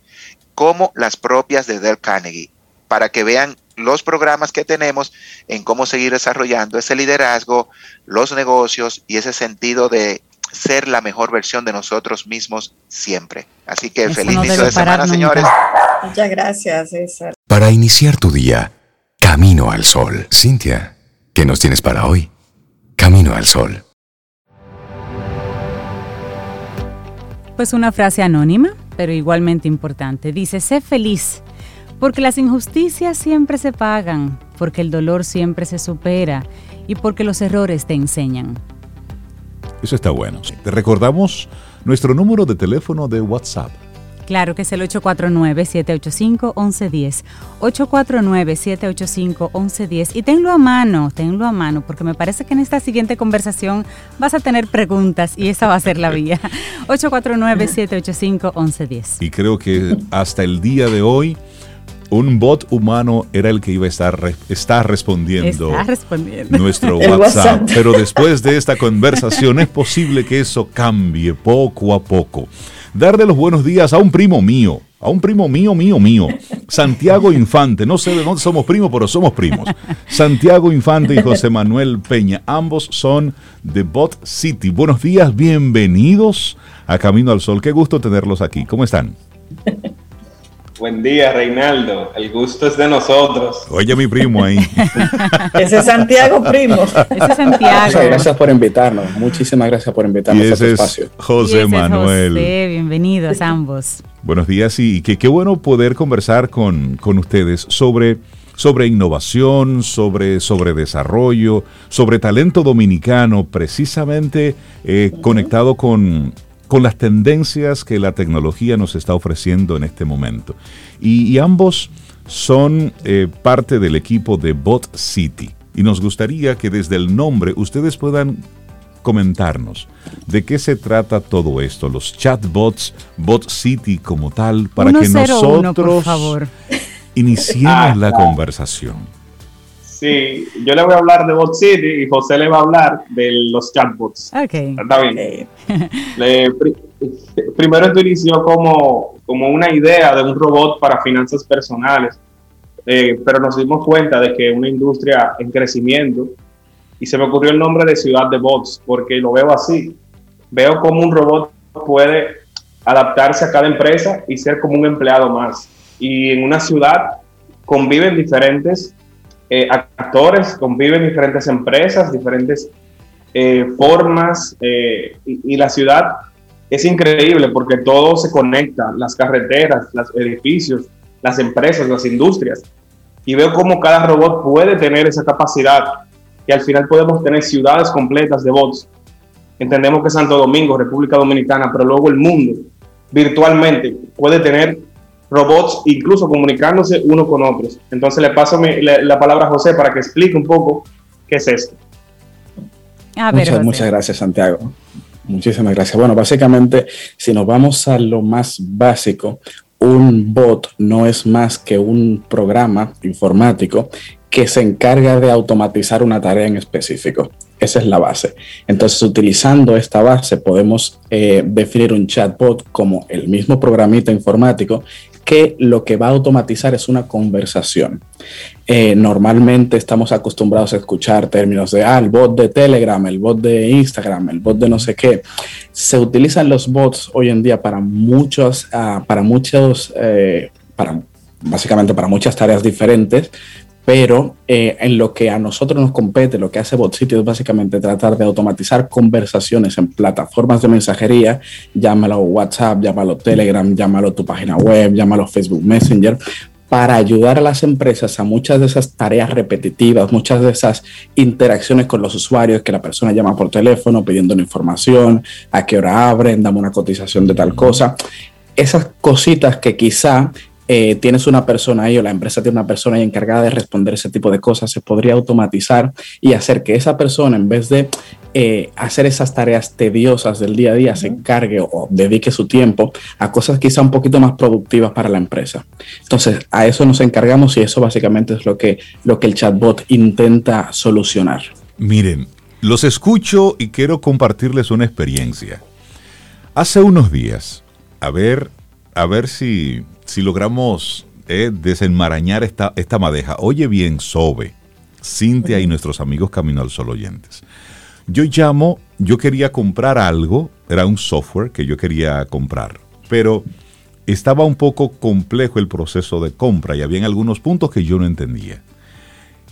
como las propias de Del Carnegie para que vean los programas que tenemos en cómo seguir desarrollando ese liderazgo, los negocios y ese sentido de ser la mejor versión de nosotros mismos siempre. Así que feliz inicio de semana, señores. Muchas gracias, César. Para iniciar tu día, Camino al Sol. Cintia, ¿qué nos tienes para hoy? Camino al Sol. Pues una frase anónima, pero igualmente importante. Dice, sé feliz, porque las injusticias siempre se pagan, porque el dolor siempre se supera y porque los errores te enseñan. Eso está bueno. Te recordamos nuestro número de teléfono de WhatsApp. Claro que es el 849-785-1110. 849-785-1110. Y tenlo a mano, tenlo a mano, porque me parece que en esta siguiente conversación vas a tener preguntas y esa va a ser la vía. [laughs] 849-785-1110. Y creo que hasta el día de hoy un bot humano era el que iba a estar está respondiendo, nuestro [laughs] WhatsApp. Pero después de esta conversación es posible que eso cambie poco a poco. Darle los buenos días a un primo mío, a un primo mío, mío, mío, Santiago Infante. No sé de dónde somos primos, pero somos primos. Santiago Infante y José Manuel Peña. Ambos son de Bot City. Buenos días, bienvenidos a Camino al Sol. Qué gusto tenerlos aquí. ¿Cómo están? Buen día, Reinaldo. El gusto es de nosotros. Oye, mi primo ahí. [laughs] ese es Santiago, primo. [laughs] Ese es Santiago. Muchas gracias por invitarnos. Muchísimas gracias por invitarnos a este espacio. José Manuel. José, bienvenidos ambos. Buenos días y qué bueno poder conversar con, con ustedes sobre sobre innovación, sobre, sobre desarrollo, sobre talento dominicano, precisamente eh, conectado con con las tendencias que la tecnología nos está ofreciendo en este momento. Y, ambos son eh, parte del equipo de Bot City. Y nos gustaría que desde el nombre ustedes puedan comentarnos de qué se trata todo esto, los chatbots, Bot City como tal, para que nosotros favor. iniciemos la conversación. Sí, yo le voy a hablar de Bot City y José le va a hablar de los chatbots. Ok. Está bien. primero esto inició como, como una idea de un robot para finanzas personales, eh, pero nos dimos cuenta de que una industria en crecimiento y se me ocurrió el nombre de Ciudad de Bots, porque lo veo así. Veo como un robot puede adaptarse a cada empresa y ser como un empleado más. Y en una ciudad conviven diferentes eh, actores, conviven diferentes empresas, diferentes eh, formas, eh, y, la ciudad es increíble porque todo se conecta, las carreteras, los edificios, las empresas, las industrias. Y veo cómo cada robot puede tener esa capacidad y al final podemos tener ciudades completas de bots. Entendemos que Santo Domingo, República Dominicana, pero luego el mundo virtualmente puede tener robots incluso comunicándose uno con otros. Entonces le paso la, palabra a José para que explique un poco qué es esto. muchas, muchas gracias, Santiago. Muchísimas gracias. Bueno, básicamente, si nos vamos a lo más básico, un bot no es más que un programa informático que se encarga de automatizar una tarea en específico. Esa es la base. Entonces, utilizando esta base, podemos eh, definir un chatbot como el mismo programita informático que lo que va a automatizar es una conversación. Eh, normalmente estamos acostumbrados a escuchar términos de, ah, el bot de Telegram, el bot de Instagram, el bot de no sé qué. Se utilizan los bots hoy en día para muchos, ah, para muchos, eh, para básicamente para muchas tareas diferentes, pero eh, en lo que a nosotros nos compete, lo que hace BotCity es básicamente tratar de automatizar conversaciones en plataformas de mensajería, llámalo WhatsApp, llámalo Telegram, llámalo tu página web, llámalo Facebook Messenger, para ayudar a las empresas a muchas de esas tareas repetitivas, muchas de esas interacciones con los usuarios que la persona llama por teléfono pidiendo información, a qué hora abren, dame una cotización de tal cosa. Esas cositas que quizá eh, tienes una persona ahí o la empresa tiene una persona ahí encargada de responder ese tipo de cosas, se podría automatizar y hacer que esa persona, en vez de eh, hacer esas tareas tediosas del día a día, se encargue o dedique su tiempo a cosas quizá un poquito más productivas para la empresa. Entonces, a eso nos encargamos y eso básicamente es lo que, lo que el chatbot intenta solucionar. Miren, los escucho y quiero compartirles una experiencia. Hace unos días, a ver, a ver si si logramos eh, desenmarañar esta, esta madeja. Oye bien, Sobe, Cintia y nuestros amigos Camino al Sol oyentes. Yo llamo, yo quería comprar algo, era un software que yo quería comprar, pero estaba un poco complejo el proceso de compra y había algunos puntos que yo no entendía.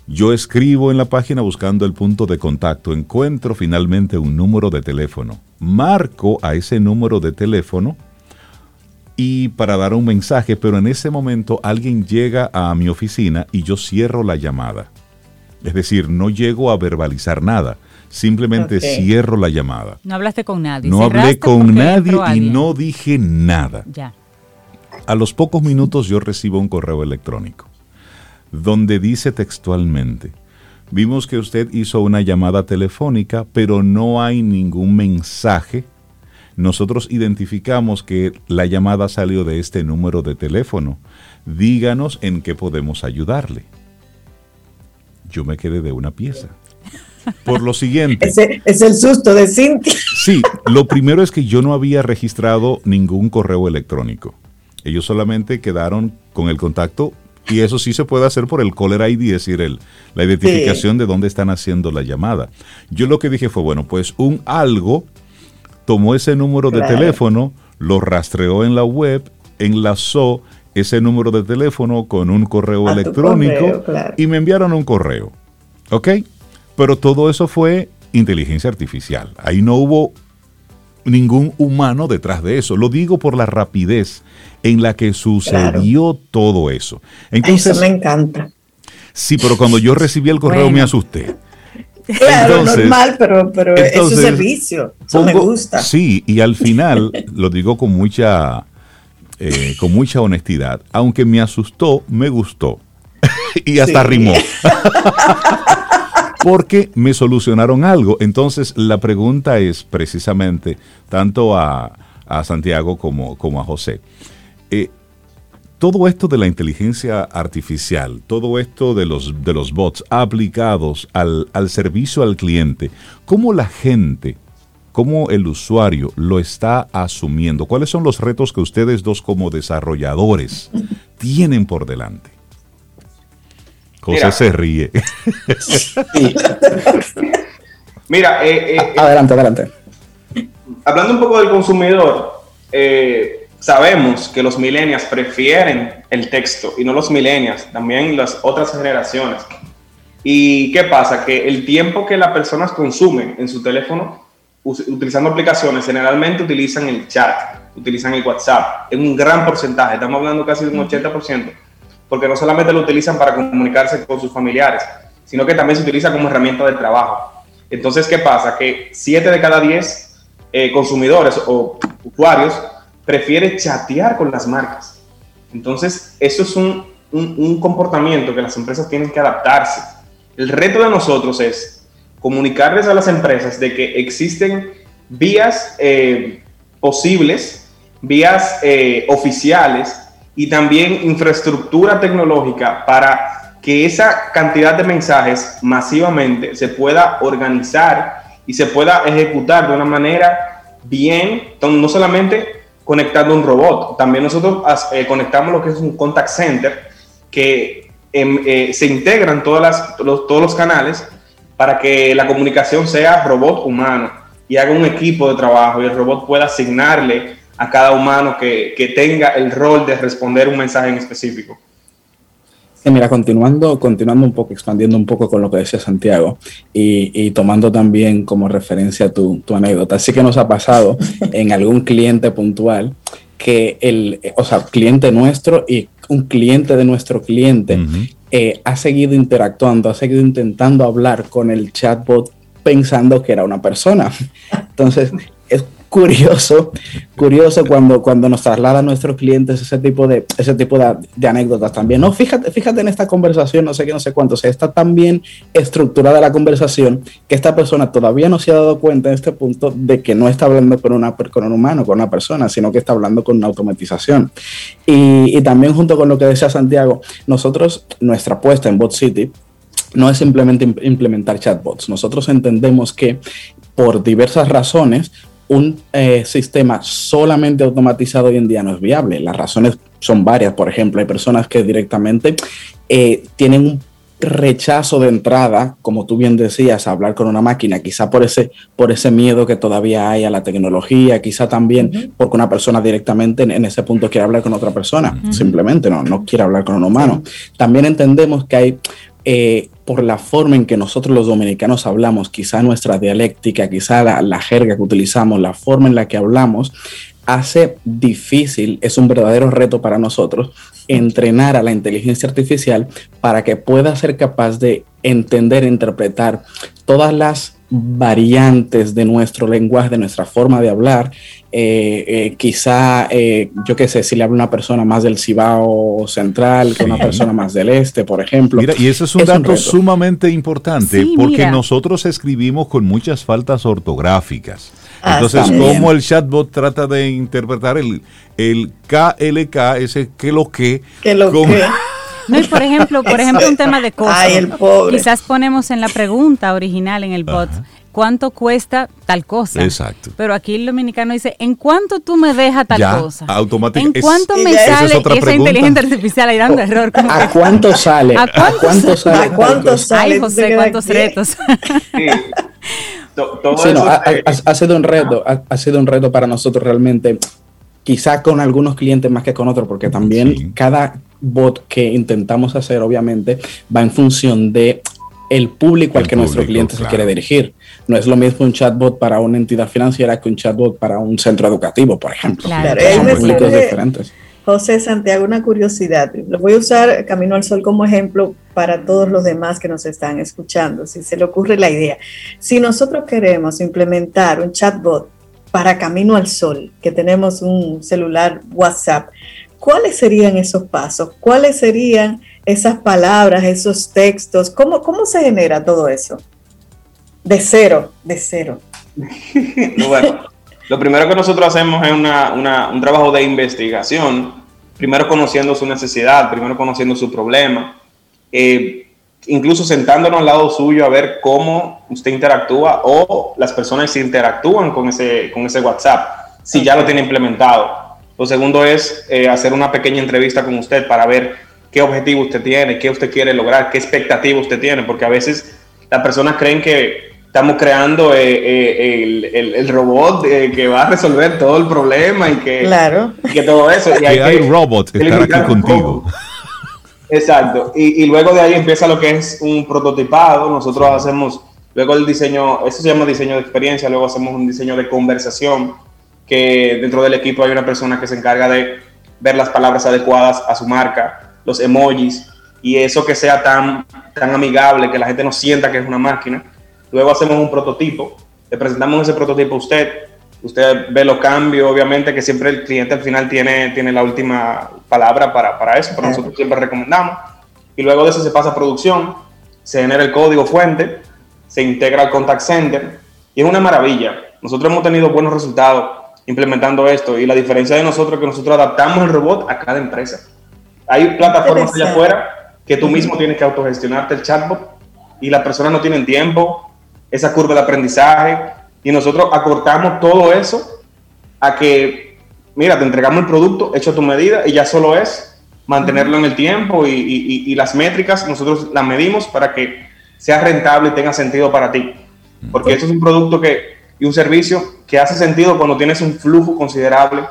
Yo escribo en la página buscando el punto de contacto, encuentro finalmente un número de teléfono, marco a ese número de teléfono y para dar un mensaje, pero en ese momento alguien llega a mi oficina y yo cierro la llamada. Es decir, no llego a verbalizar nada, simplemente cierro la llamada. No hablaste con nadie. No hablé con nadie y no dije nada. Ya. A los pocos minutos yo recibo un correo electrónico donde dice textualmente, vimos que usted hizo una llamada telefónica, pero no hay ningún mensaje nosotros identificamos que la llamada salió de este número de teléfono. Díganos en qué podemos ayudarle. Yo me quedé de una pieza. Por lo siguiente. Es el susto de Cintia. Sí, lo primero es que yo no había registrado ningún correo electrónico. Ellos solamente quedaron con el contacto y eso sí se puede hacer por el caller ID, es decir, el, la identificación de dónde están haciendo la llamada. Yo lo que dije fue, bueno, pues un algo tomó ese número de teléfono, lo rastreó en la web, enlazó ese número de teléfono con un correo electrónico y me enviaron un correo. ¿Ok? Pero todo eso fue inteligencia artificial. Ahí no hubo ningún humano detrás de eso. Lo digo por la rapidez en la que sucedió todo eso. Entonces, eso me encanta. Sí, pero cuando yo recibí el correo me asusté. [laughs] Claro, normal, pero, pero es un servicio. Eso me gusta. Sí, y al final, [laughs] lo digo con mucha, eh, con mucha honestidad, aunque me asustó, me gustó. [laughs] y hasta rimó. Porque me solucionaron algo. Entonces, la pregunta es precisamente, tanto a, Santiago como, como a José, eh, todo esto de la inteligencia artificial, todo esto de los, de los bots aplicados al, al servicio al cliente, ¿cómo la gente, cómo el usuario lo está asumiendo? ¿Cuáles son los retos que ustedes dos como desarrolladores [laughs] tienen por delante? José se ríe. [laughs] Mira, eh, eh, adelante, adelante. Hablando un poco del consumidor, eh, sabemos que los millennials prefieren el texto y no los millennials, también las otras generaciones. ¿Y qué pasa? Que el tiempo que las personas consumen en su teléfono utilizando aplicaciones, generalmente utilizan el chat, utilizan el WhatsApp, en un gran porcentaje, estamos hablando casi de un 80%, porque no solamente lo utilizan para comunicarse con sus familiares, sino que también se utiliza como herramienta de trabajo. Entonces, ¿qué pasa? Que 7 de cada 10 eh, consumidores o usuarios prefieren chatear con las marcas. Entonces, eso es un, un comportamiento que las empresas tienen que adaptarse. El reto de nosotros es comunicarles a las empresas de que existen vías eh, posibles, vías eh, oficiales y también infraestructura tecnológica para que esa cantidad de mensajes masivamente se pueda organizar y se pueda ejecutar de una manera bien, no solamente conectando un robot, también nosotros eh, conectamos lo que es un contact center que em, se integran todas las, todos los canales para que la comunicación sea robot-humano y haga un equipo de trabajo y el robot pueda asignarle a cada humano que, tenga el rol de responder un mensaje en específico. Mira, continuando, continuando un poco, expandiendo un poco con lo que decía Santiago y, tomando también como referencia tu, tu anécdota, sí que nos ha pasado [laughs] en algún cliente puntual que el, o sea, cliente nuestro y un cliente de nuestro cliente eh, ha seguido interactuando, ha seguido intentando hablar con el chatbot pensando que era una persona. [laughs] Entonces, es curioso, curioso cuando, cuando nos traslada a nuestros clientes ese tipo de, ese tipo de, anécdotas también. No, fíjate, fíjate en esta conversación, no sé qué, no sé cuánto. O sea, está tan bien estructurada la conversación que esta persona todavía no se ha dado cuenta en este punto de que no está hablando con, una, con un humano, con una persona, sino que está hablando con una automatización. Y, y también junto con lo que decía Santiago, nosotros, nuestra apuesta en Bot City, no es simplemente implementar chatbots. Nosotros entendemos que por diversas razones un eh, sistema solamente automatizado hoy en día no es viable. Las razones son varias. Por ejemplo, hay personas que directamente eh, tienen un rechazo de entrada, como tú bien decías, a hablar con una máquina, quizá por ese, por ese miedo que todavía hay a la tecnología, quizá también porque una persona directamente en, ese punto quiere hablar con otra persona, simplemente no, no quiere hablar con un humano. También entendemos que hay eh, por la forma en que nosotros los dominicanos hablamos, quizá nuestra dialéctica, quizá la, jerga que utilizamos, la forma en la que hablamos, hace difícil, es un verdadero reto para nosotros entrenar a la inteligencia artificial para que pueda ser capaz de entender interpretar todas las variantes de nuestro lenguaje, de nuestra forma de hablar. Eh, eh, quizá, eh, yo qué sé, si le habla una persona más del Cibao Central que una persona más del Este, por ejemplo. Mira, y eso es un dato sumamente importante porque nosotros escribimos con muchas faltas ortográficas. Ah, Entonces, ¿cómo el chatbot trata de interpretar el, el KLK, ese que lo que? Que lo que. [laughs] No, y por ejemplo, por ejemplo, un tema de costo. Quizás ponemos en la pregunta original en el bot. ¿Cuánto cuesta tal cosa? Exacto. Pero aquí el dominicano dice, ¿en cuánto tú me dejas tal cosa? Automáticamente. ¿En cuánto me sale esa inteligencia artificial ahí dando [laughs] error? ¿A cuánto sale? ¿A cuánto, sale? ¿A cuánto sale? Ay, José, cuántos retos. Sí. sí, no, ha, sido un reto, ha, sido un reto para nosotros realmente quizá con algunos clientes más que con otros, porque también cada bot que intentamos hacer, obviamente, va en función de el público al que nuestro cliente se quiere dirigir. No es lo mismo un chatbot para una entidad financiera que un chatbot para un centro educativo, por ejemplo. Claro, Son públicos diferentes. José Santiago, una curiosidad. Lo voy a usar Camino al Sol como ejemplo para todos los demás que nos están escuchando, si se le ocurre la idea. Si nosotros queremos implementar un chatbot para Camino al Sol, que tenemos un celular WhatsApp, ¿cuáles serían esos pasos? ¿Cuáles serían esas palabras, esos textos? ¿Cómo, cómo se genera todo eso? De cero, de cero. bueno, lo primero que nosotros hacemos es un trabajo de investigación primero conociendo su necesidad, primero conociendo su problema, eh, incluso sentándonos al lado suyo a ver cómo usted interactúa o las personas interactúan con ese, con ese WhatsApp, si ya lo tiene implementado. Lo segundo es eh, hacer una pequeña entrevista con usted para ver qué objetivo usted tiene, qué usted quiere lograr, qué expectativa usted tiene, porque a veces las personas creen que estamos creando eh, eh, el, robot que va a resolver todo el problema y que, claro. que todo eso. Y hay, hay robot estar aquí contigo. Exacto. Y, y, luego de ahí empieza lo que es un prototipado. Nosotros hacemos luego el diseño, eso se llama diseño de experiencia, luego hacemos un diseño de conversación, que dentro del equipo hay una persona que se encarga de ver las palabras adecuadas a su marca, los emojis, y eso que sea tan, tan amigable, que la gente no sienta que es una máquina. Luego hacemos un prototipo, le presentamos ese prototipo a usted, usted ve los cambios, obviamente que siempre el cliente al final tiene, tiene la última palabra para, para eso, pero nosotros siempre recomendamos. Y luego de eso se pasa a producción, se genera el código fuente, se integra al contact center y es una maravilla. Nosotros hemos tenido buenos resultados implementando esto y la diferencia de nosotros es que nosotros adaptamos el robot a cada empresa. Hay plataformas allá afuera que tú mismo tienes que autogestionarte el chatbot y las personas no tienen tiempo, esa curva de aprendizaje y nosotros acortamos todo eso a que, mira, te entregamos el producto hecho a tu medida y ya solo es mantenerlo en el tiempo y, y, y las métricas nosotros las medimos para que sea rentable y tenga sentido para ti. Porque esto es un producto que y un servicio que hace sentido cuando tienes un flujo considerable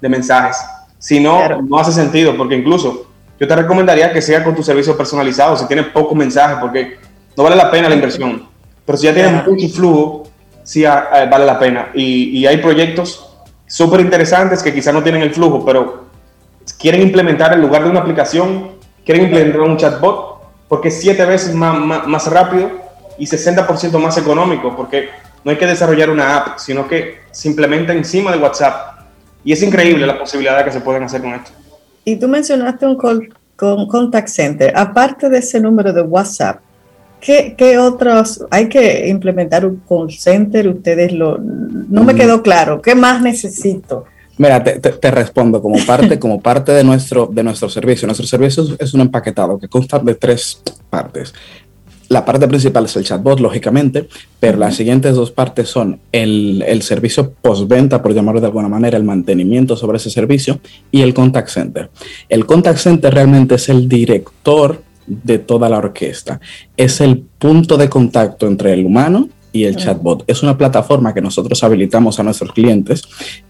de mensajes. Si no, no hace sentido, porque incluso yo te recomendaría que sea con tu servicio personalizado, si tienes pocos mensajes, porque no vale la pena la inversión. Pero si ya tienes mucho flujo, sí ah, ah, vale la pena. Y, y hay proyectos súper interesantes que quizás no tienen el flujo, pero quieren implementar en lugar de una aplicación, quieren implementar un chatbot, porque es siete veces más, más, más rápido y 60% más económico, porque no hay que desarrollar una app, sino que simplemente encima de WhatsApp. Y es increíble la posibilidad que se pueden hacer con esto. Y tú mencionaste un call, con contact center. Aparte de ese número de WhatsApp, ¿qué, ¿qué, otros? Hay que implementar un call center. Ustedes lo. No me mm. quedó claro. ¿Qué más necesito? Mira, te, te, respondo como parte, como parte de nuestro, de nuestro servicio. Nuestro servicio es un empaquetado que consta de tres partes. La parte principal es el chatbot, lógicamente, pero las siguientes dos partes son el, el servicio postventa, por llamarlo de alguna manera, el mantenimiento sobre ese servicio y el contact center. El contact center realmente es el director de toda la orquesta. Es el punto de contacto entre el humano y el chatbot. Es una plataforma que nosotros habilitamos a nuestros clientes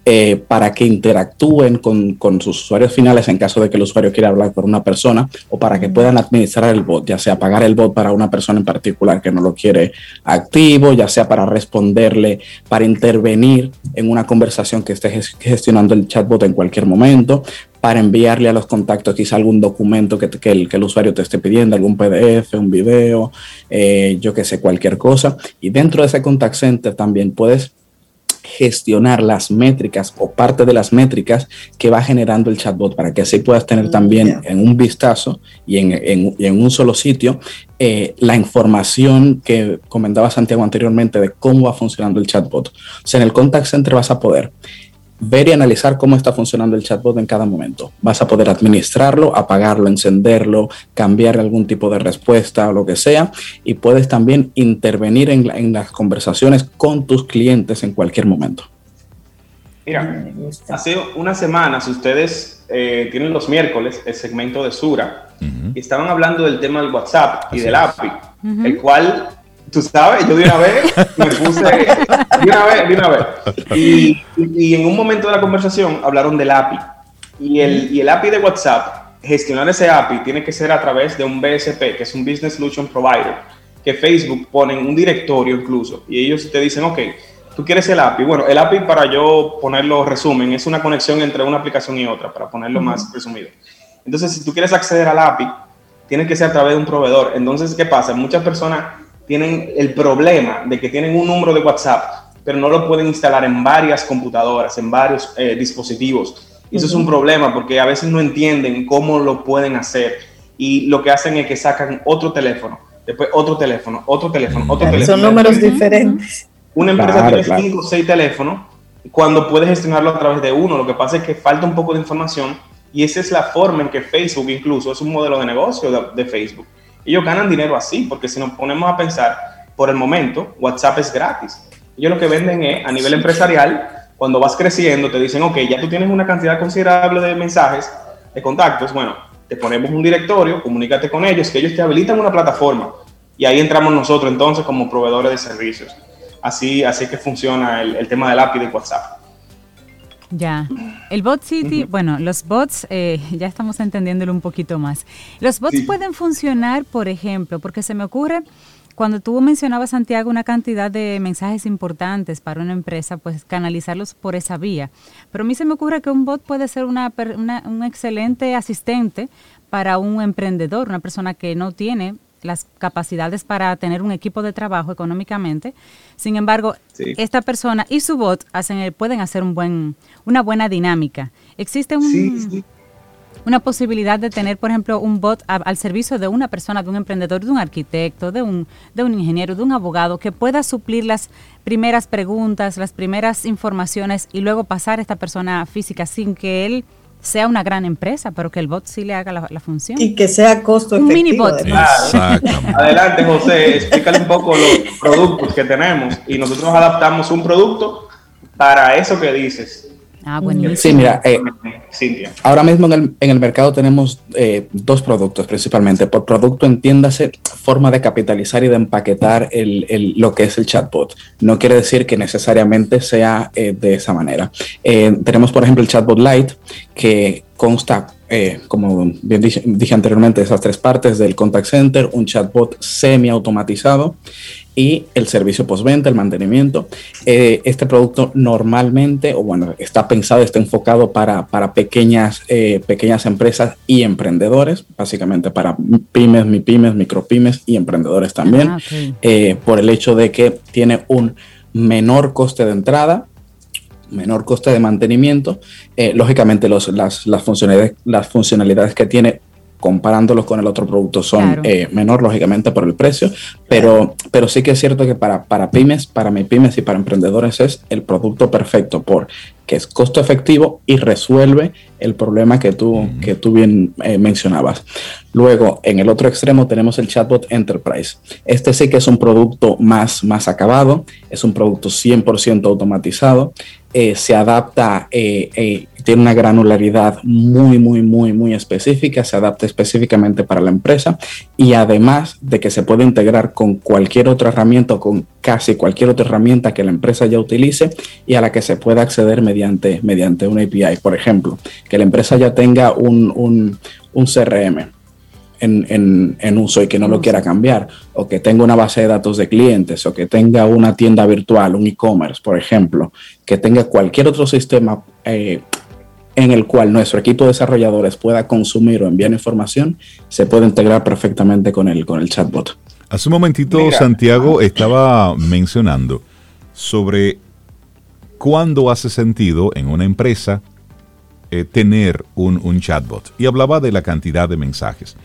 eh, para que interactúen con, con, sus usuarios finales en caso de que el usuario quiera hablar con una persona o para que puedan administrar el bot, ya sea pagar el bot para una persona en particular que no lo quiere activo, ya sea para responderle, para intervenir en una conversación que esté gestionando el chatbot en cualquier momento, para enviarle a los contactos quizá algún documento que, que, el, que el, usuario te esté pidiendo, algún PDF, un video, eh, yo que sé, cualquier cosa. Y dentro de ese contact center también puedes gestionar las métricas o parte de las métricas que va generando el chatbot para que así puedas tener mm, también en un vistazo y en, en, en un solo sitio eh, la información que comentaba Santiago anteriormente de cómo va funcionando el chatbot. O sea, en el contact center vas a poder ver y analizar cómo está funcionando el chatbot en cada momento. Vas a poder administrarlo, apagarlo, encenderlo, cambiar algún tipo de respuesta o lo que sea. Y puedes también intervenir en, las conversaciones con tus clientes en cualquier momento. Mira, hace unas semanas ustedes eh, tienen los miércoles el segmento de Sura y estaban hablando del tema del WhatsApp y del API, el cual tú sabes, yo de una vez me puse, de una vez, de una vez. Y, y, en un momento de la conversación hablaron del API. Y el, y el API de WhatsApp, gestionar ese API tiene que ser a través de un BSP, que es un Business Solution Provider, que Facebook pone en un directorio incluso. Y ellos te dicen, ok, tú quieres el API. Bueno, el API, para yo ponerlo resumen, es una conexión entre una aplicación y otra, para ponerlo más resumido. Entonces, si tú quieres acceder al API, tiene que ser a través de un proveedor. Entonces, ¿qué pasa? Muchas personas tienen el problema de que tienen un número de WhatsApp, pero no lo pueden instalar en varias computadoras, en varios eh, dispositivos. Y eso es un problema porque a veces no entienden cómo lo pueden hacer y lo que hacen es que sacan otro teléfono, después otro teléfono, otro teléfono, otro teléfono. Son números diferentes. Una empresa tiene cinco o seis teléfonos cuando puede gestionarlo a través de uno. Lo que pasa es que falta un poco de información Y esa es la forma en que Facebook incluso es un modelo de negocio de, Facebook. Ellos ganan dinero así, porque si nos ponemos a pensar, por el momento, WhatsApp es gratis. Ellos lo que venden es, a nivel empresarial, cuando vas creciendo, te dicen, ok, ya tú tienes una cantidad considerable de mensajes, de contactos, bueno, te ponemos un directorio, comunícate con ellos, que ellos te habilitan una plataforma. Y ahí entramos nosotros entonces como proveedores de servicios. Así, así que funciona el, tema del API de WhatsApp. Ya. El Bot City, bueno, los bots, eh, ya estamos entendiéndolo un poquito más. Los bots pueden funcionar, por ejemplo, porque se me ocurre, cuando tú mencionabas, Santiago, una cantidad de mensajes importantes para una empresa, pues canalizarlos por esa vía. Pero a mí se me ocurre que un bot puede ser una, un excelente asistente para un emprendedor, una persona que no tiene las capacidades para tener un equipo de trabajo económicamente. Sin embargo, esta persona y su bot hacen, pueden hacer un buen, una buena dinámica. Existe una posibilidad de tener, por ejemplo, un bot al servicio de una persona, de un emprendedor, de un arquitecto, de un, de un ingeniero, de un abogado, que pueda suplir las primeras preguntas, las primeras informaciones y luego pasar a esta persona física sin que él sea una gran empresa, pero que el bot sí le haga la, función. Y que sea costo un mini bot. Adelante, José, explícale un poco los productos que tenemos y nosotros adaptamos un producto para eso que dices. Ah, buenísimo. Sí, mira, eh, ahora mismo en el, en el mercado tenemos eh, dos productos principalmente. Por producto entiéndase forma de capitalizar y de empaquetar el, el, lo que es el chatbot. No quiere decir que necesariamente sea eh, de esa manera. tenemos, por ejemplo, el chatbot Lite, que consta eh, como bien dije, dije, anteriormente, esas tres partes del contact center, un chatbot semi automatizado y el servicio postventa, el mantenimiento. Eh, este producto normalmente, o bueno, está pensado, está enfocado para, para pequeñas, eh, pequeñas empresas y emprendedores, básicamente para pymes, mi pymes, micropymes y emprendedores también, ah, por el hecho de que tiene un menor coste de entrada, menor coste de mantenimiento. Eh, lógicamente, los, las, las, funcionalidades, las funcionalidades que tiene comparándolos con el otro producto son eh, menor, lógicamente, por el precio, pero, pero sí que es cierto que para, para pymes, para mi pymes y para emprendedores es el producto perfecto porque es costo efectivo y resuelve el problema que tú, que tú bien eh, mencionabas. Luego, en el otro extremo tenemos el chatbot Enterprise. Este sí que es un producto más, más acabado, es un producto 100% automatizado eh, se adapta, eh, eh, tiene una granularidad muy, muy, muy, muy específica, se adapta específicamente para la empresa y además de que se puede integrar con cualquier otra herramienta o con casi cualquier otra herramienta que la empresa ya utilice y a la que se pueda acceder mediante, mediante una API. Por ejemplo, que la empresa ya tenga un, un, un CRM en, en, uso y que no lo quiera cambiar, o que tenga una base de datos de clientes, o que tenga una tienda virtual, un e-commerce, por ejemplo, que tenga cualquier otro sistema eh, en el cual nuestro equipo de desarrolladores pueda consumir o enviar información, se puede integrar perfectamente con el, con el chatbot. Hace un momentito Santiago estaba mencionando sobre cuándo hace sentido en una empresa eh, tener un, un, chatbot y hablaba de la cantidad de mensajes.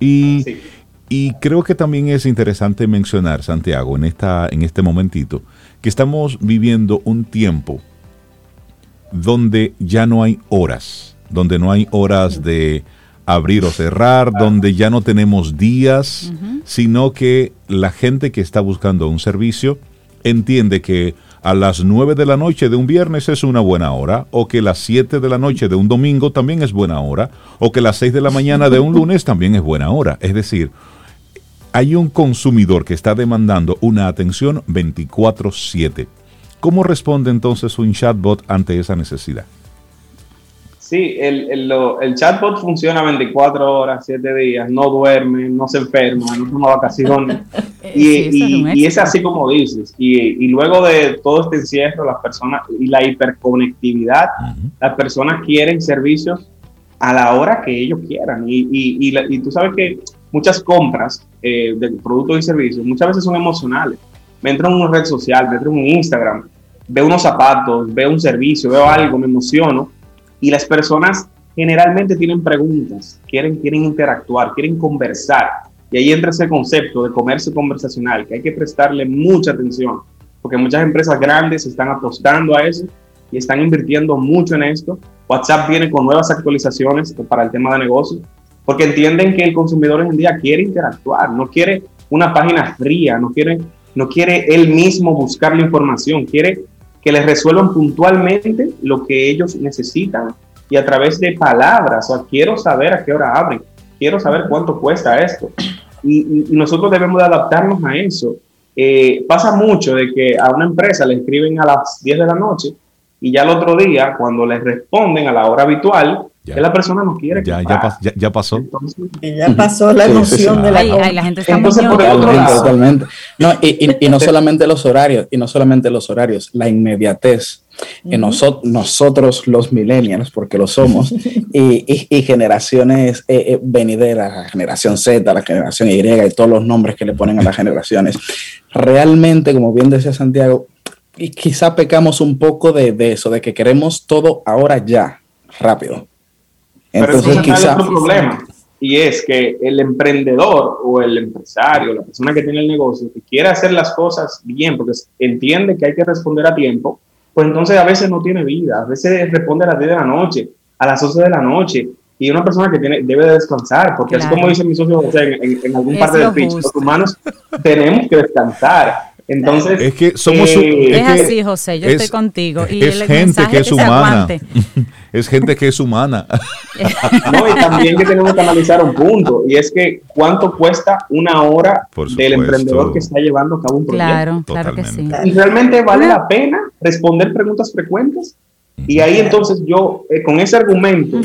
Y, y creo que también es interesante mencionar, Santiago, en, esta, en este momentito, que estamos viviendo un tiempo donde ya no hay horas, donde no hay horas de abrir o cerrar, donde ya no tenemos días, sino que la gente que está buscando un servicio entiende que a las 9 de la noche de un viernes es una buena hora, o que las 7 de la noche de un domingo también es buena hora, o que las 6 de la mañana de un lunes también es buena hora. Es decir, hay un consumidor que está demandando una atención 24/7. ¿Cómo responde entonces un chatbot ante esa necesidad? Sí, el, el, el, chatbot funciona 24 horas, 7 días, no duerme, no se enferma, no toma vacaciones. [laughs] y, y, es así como dices. Y, y, luego de todo este encierro, las personas y la hiperconectividad, las personas quieren servicios a la hora que ellos quieran. Y, y tú sabes que muchas compras eh, de productos y servicios muchas veces son emocionales. Me entro en una red social, me entro en un Instagram, veo unos zapatos, veo un servicio, veo algo, me emociono y las personas generalmente tienen preguntas, quieren, quieren interactuar, quieren conversar. Y ahí entra ese concepto de comercio conversacional, que hay que prestarle mucha atención, porque muchas empresas grandes están apostando a eso y están invirtiendo mucho en esto, WhatsApp viene con nuevas actualizaciones para el tema de negocios, porque entienden que el consumidor hoy en día quiere interactuar, no quiere una página fría, no quiere, no quiere él mismo buscar la información, quiere que les resuelvan puntualmente lo que ellos necesitan y a través de palabras, o sea, quiero saber a qué hora abren, quiero saber cuánto cuesta esto. Y, nosotros debemos de adaptarnos a eso. Eh, pasa mucho de que a una empresa le escriben a las 10 de la noche y ya el otro día, cuando les responden a la hora habitual, que la persona no quiere. Ya, ya, ya, pasó. ya pasó la emoción de la, la gente está Entonces, por Totalmente. No, y, y, no [laughs] solamente los horarios, y no solamente los horarios, la inmediatez. que nosotros los millennials, porque lo somos, y, y, generaciones eh, eh, venideras, la generación Z, la generación Y y todos los nombres que le ponen a las generaciones, realmente, como bien decía Santiago, y quizá pecamos un poco de, de, eso, de que queremos todo ahora ya, rápido. Entonces, Pero quizá... otro problema, y es que el emprendedor o el empresario, la persona que tiene el negocio, que quiere hacer las cosas bien, porque entiende que hay que responder a tiempo, pues entonces a veces no tiene vida, a veces responde a las 10 de la noche, a las 11 de la noche, y una persona que tiene, debe descansar, porque así como dice mi socio en, algún parte del pitch, los humanos tenemos que descansar. Entonces, es que somos. Eh, es, así, José, yo estoy contigo. Y [laughs] es gente que es humana. es gente que es humana. no, y también que tenemos que analizar un punto, y es que cuánto cuesta una hora del emprendedor que está llevando a cabo un proyecto. Claro, claro que sí. Y realmente vale la pena responder preguntas frecuentes. Y ahí entonces yo, eh, con ese argumento,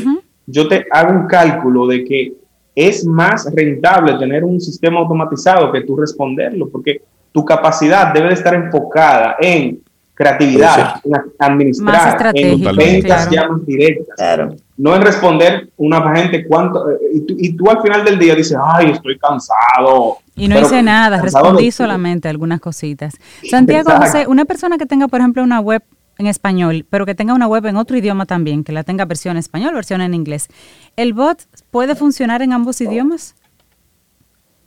yo te hago un cálculo de que es más rentable tener un sistema automatizado que tú responderlo, porque tu capacidad debe de estar enfocada en creatividad, en administrar, en ventas ya más directas. No en responder una gente cuánto. Eh, y tú, al final del día dices, ay, estoy cansado. Y no hice nada, respondí solamente algunas cositas. Santiago, José, una persona que tenga, por ejemplo, una web en español, pero que tenga una web en otro idioma también, que la tenga versión en español, versión en inglés, ¿el bot puede funcionar en ambos idiomas?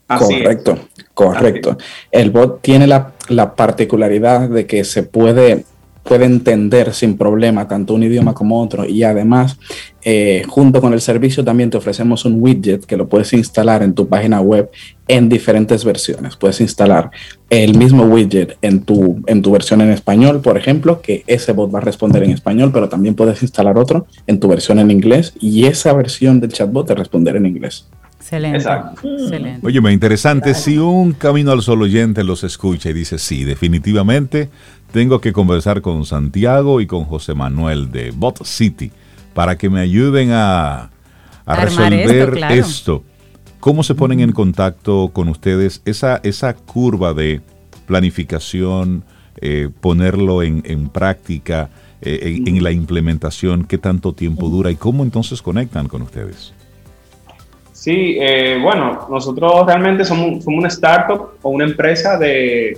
Correcto, correcto. El bot tiene la, particularidad de que se puede, puede entender sin problema tanto un idioma como otro y además eh, junto con el servicio también te ofrecemos un widget que lo puedes instalar en tu página web en diferentes versiones. Puedes instalar el mismo widget en tu, en tu versión en español, por ejemplo, que ese bot va a responder en español, pero también puedes instalar otro en tu versión en inglés y esa versión del chatbot te responderá en inglés. Excelente. Excelente. Oye, me interesante. Si un camino al sol oyente los escucha y dice, sí, definitivamente tengo que conversar con Santiago y con José Manuel de Bot City para que me ayuden a, resolver esto, ¿Cómo se ponen en contacto con ustedes? Esa, esa curva de planificación, eh, ponerlo en, práctica, eh, en, la implementación, qué tanto tiempo dura y cómo entonces conectan con ustedes. Sí, eh, bueno, nosotros realmente somos, somos una startup o una empresa de,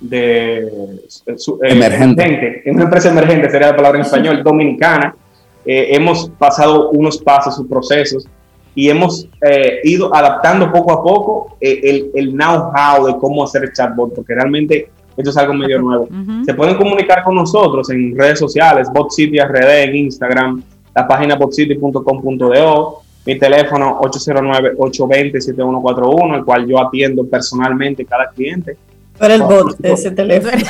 de eh, emergente. una empresa emergente, sería la palabra en español, dominicana. Eh, hemos pasado unos pasos, sus procesos, y hemos ido adaptando poco a poco el, el know-how de cómo hacer el chatbot, porque realmente esto es algo medio nuevo. Se pueden comunicar con nosotros en redes sociales, BotCity RD en Instagram, la página botcity.com.do mi teléfono 809-820-7141, el cual yo atiendo personalmente cada cliente. Para el bot de ese teléfono.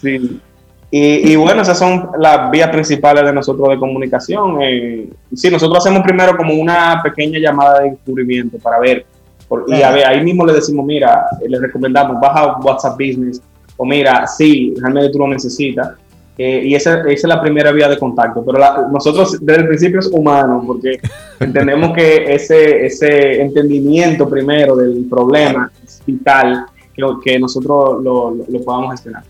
Sí. [laughs] Y, bueno, esas son las vías principales de nosotros de comunicación. Eh, sí, nosotros hacemos primero como una pequeña llamada de descubrimiento para ver. y a ver, ahí mismo le decimos, mira, le recomendamos, baja WhatsApp Business. O mira, sí, realmente tú lo necesitas eh, y esa, esa, es la primera vía de contacto. Pero nosotros desde el principio es humano, porque [laughs] entendemos que ese, ese entendimiento primero del problema es vital que, que nosotros lo, lo, podamos gestionar.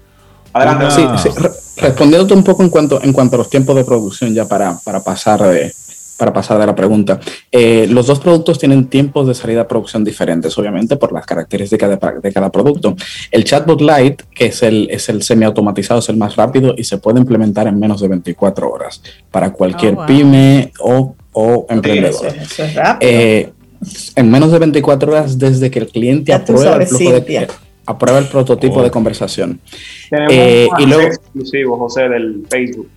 Adelante. Sí, sí. Respondiéndote un poco en cuanto, en cuanto a los tiempos de producción, ya para, para pasar de para pasar de la pregunta. Eh, los dos productos tienen tiempos de salida a producción diferentes, obviamente, por las características de, de, cada producto. El chatbot Lite, que es el, es el semiautomatizado, es el más rápido y se puede implementar en menos de 24 horas para cualquier oh, pyme o, o emprendedor. Eh, en menos de 24 horas desde que el cliente aprueba el flujo de aprueba el prototipo de conversación. Tenemos eh, y luego, exclusivo, José, del Facebook.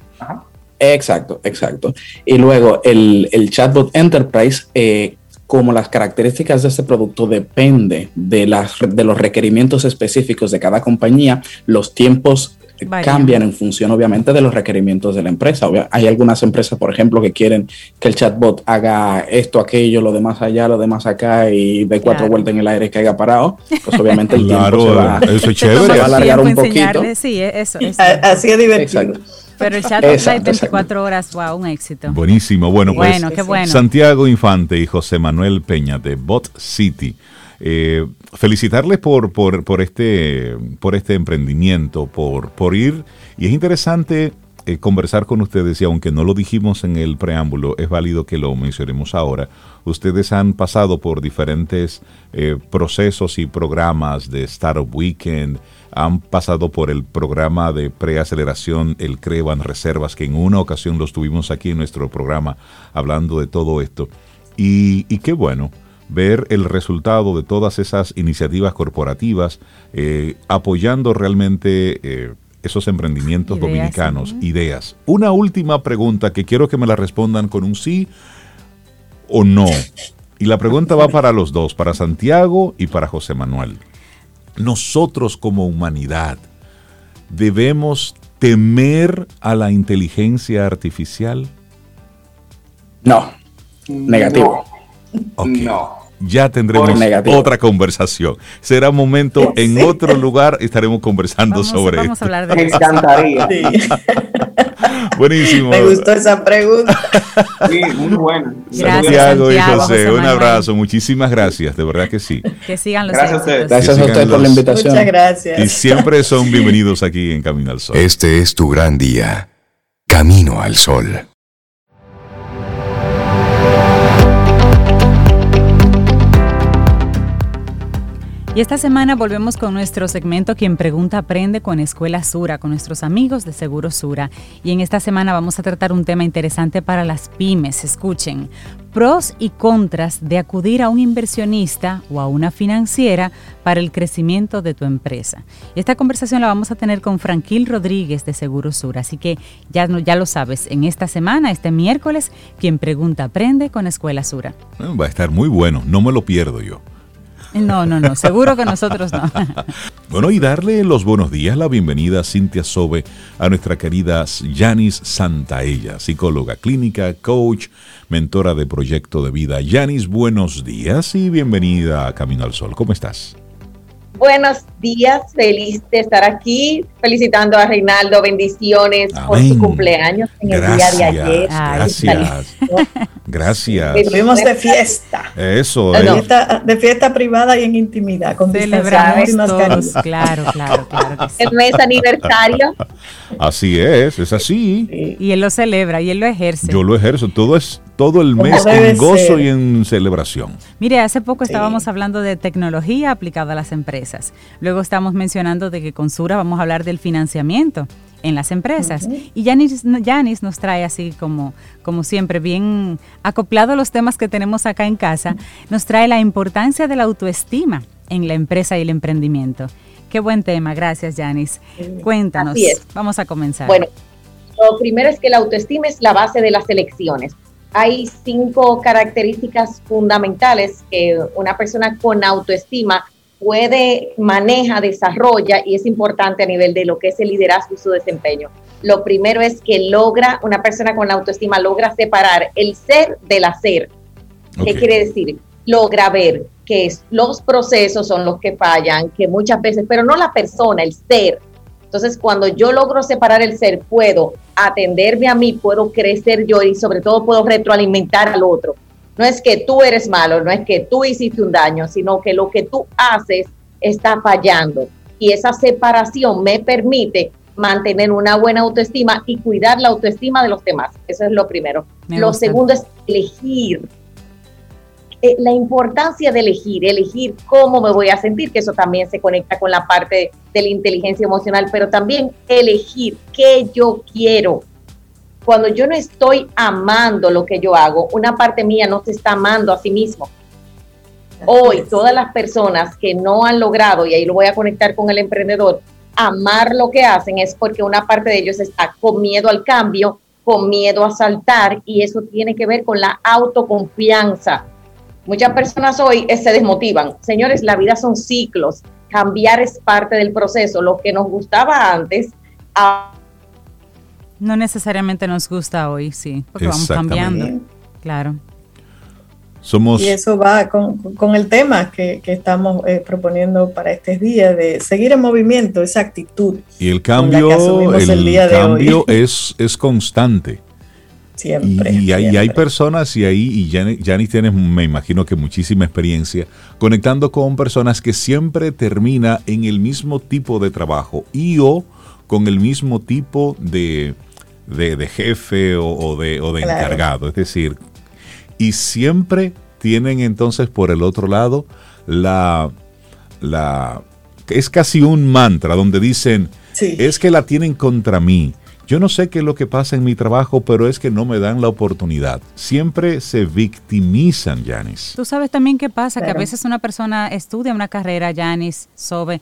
Exacto, exacto. Y luego el, el chatbot Enterprise, eh, como las características de este producto depende de, las, de los requerimientos específicos de cada compañía, los tiempos cambian en función obviamente de los requerimientos de la empresa. Hay algunas empresas, por ejemplo, que quieren que el chatbot haga esto, aquello, lo demás allá, lo demás acá y de cuatro vueltas en el aire y caiga parado. Pues obviamente el [laughs] tiempo se va, eso es chévere. [laughs] Se va a alargar un poquito. Sí, eso, Así es divertido. Pero el chat hay 24 horas, wow, un éxito. Buenísimo. Bueno, pues bueno, qué bueno. Santiago Infante y José Manuel Peña de Bot City eh, felicitarles por, por, este, por este emprendimiento, por, por ir. Y es interesante eh, conversar con ustedes y aunque no lo dijimos en el preámbulo, es válido que lo mencionemos ahora. Ustedes han pasado por diferentes eh, procesos y programas de Startup Weekend, han pasado por el programa de preaceleración, el CREVAN Reservas, que en una ocasión los tuvimos aquí en nuestro programa hablando de todo esto. Y, qué bueno ver el resultado de todas esas iniciativas corporativas eh, apoyando realmente esos emprendimientos dominicanos, ideas. Una última pregunta que quiero que me la respondan con un sí o no. Y la pregunta va para los dos, para Santiago y para José Manuel. Nosotros como humanidad debemos temer a la inteligencia artificial. No, negativo. No ya tendremos otra conversación. Será un momento en otro lugar, estaremos conversando sobre vamos esto. Me encantaría. [laughs] Buenísimo. Me gustó esa pregunta. [laughs] Sí, muy buena. Santiago, y José, un abrazo. Muchísimas gracias, de verdad que sí. Que sigan los Gracias a ustedes. Gracias a ustedes por la invitación. Muchas gracias. Y siempre son bienvenidos aquí en Camino al Sol. Este es tu gran día. Camino al Sol. Y esta semana volvemos con nuestro segmento Quien Pregunta Aprende con Escuela Sura, con nuestros amigos de Seguro Sura. Y en esta semana vamos a tratar un tema interesante para las pymes. Escuchen, pros y contras de acudir a un inversionista o a una financiera para el crecimiento de tu empresa. Esta conversación la vamos a tener con Franquil Rodríguez de Seguro Sura. Así que ya, ya lo sabes, en esta semana, este miércoles, Quien Pregunta Aprende con Escuela Sura. Va a estar muy bueno, no me lo pierdo yo. No, no, no, seguro que nosotros no. [laughs] bueno, y darle los buenos días, la bienvenida a Cintia Sobe, a nuestra querida Yanis Santaella, psicóloga clínica, coach, mentora de proyecto de vida. Yanis, buenos días y bienvenida a Camino al Sol. ¿Cómo estás? Buenos días, feliz de estar aquí, felicitando a Reinaldo, bendiciones por su cumpleaños en el día de ayer. Gracias. Gracias. Estuvimos de fiesta. Eso. De, fiesta, de fiesta privada y en intimidad. Con Celebramos todos, claro, claro, claro. El [laughs] mes aniversario. Así es, es así. Y él lo celebra y él lo ejerce. Yo lo ejerzo, todo es todo el mes en gozo y en celebración. Mire, hace poco estábamos hablando de tecnología aplicada a las empresas. Luego estamos mencionando de que con Sura vamos a hablar del financiamiento en las empresas. Y Yanis, nos trae así como, como siempre, bien acoplado a los temas que tenemos acá en casa, nos trae la importancia de la autoestima en la empresa y el emprendimiento. Qué buen tema, gracias Yanis. Cuéntanos, vamos a comenzar. Bueno, lo primero es que la autoestima es la base de las elecciones hay cinco características fundamentales que una persona con autoestima puede, maneja, desarrolla y es importante a nivel de lo que es el liderazgo y su desempeño. Lo primero es que logra, una persona con autoestima logra separar el ser del hacer. ¿Qué quiere decir? Logra ver que los procesos son los que fallan, que muchas veces, pero no la persona, el ser. Entonces, cuando yo logro separar el ser, puedo atenderme a mí, puedo crecer yo y sobre todo puedo retroalimentar al otro. No es que tú eres malo, no es que tú hiciste un daño, sino que lo que tú haces está fallando. Y esa separación me permite mantener una buena autoestima y cuidar la autoestima de los demás. Eso es lo primero. lo segundo es elegir eh, la importancia de elegir, elegir cómo me voy a sentir, que eso también se conecta con la parte de la inteligencia emocional, pero también elegir qué yo quiero. Cuando yo no estoy amando lo que yo hago, una parte mía no se está amando a sí mismo. Hoy, todas las personas que no han logrado, y ahí lo voy a conectar con el emprendedor, amar lo que hacen es porque una parte de ellos está con miedo al cambio, con miedo a saltar, y eso tiene que ver con la autoconfianza. Muchas personas hoy eh, se desmotivan. Señores, la vida son ciclos. Cambiar es parte del proceso. Lo que nos gustaba antes, no necesariamente nos gusta hoy, sí, porque vamos cambiando. Claro. Somos... Y eso va con, el tema que, estamos eh, proponiendo para este día, de seguir en movimiento, esa actitud. Y el cambio, el, cambio [laughs] es, es constante. Siempre. Y, Hay, personas, y ahí, y Janis tienes, me imagino que muchísima experiencia, conectando con personas que siempre termina en el mismo tipo de trabajo y o con el mismo tipo de, de, jefe o, de, o de encargado. Es decir, y siempre tienen entonces por el otro lado la, la es casi un mantra donde dicen, es que la tienen contra mí. Yo no sé qué es lo que pasa en mi trabajo, pero es que no me dan la oportunidad. Siempre se victimizan, Yanis. Tú sabes también qué pasa, que a veces una persona estudia una carrera, Yanis, Sobe,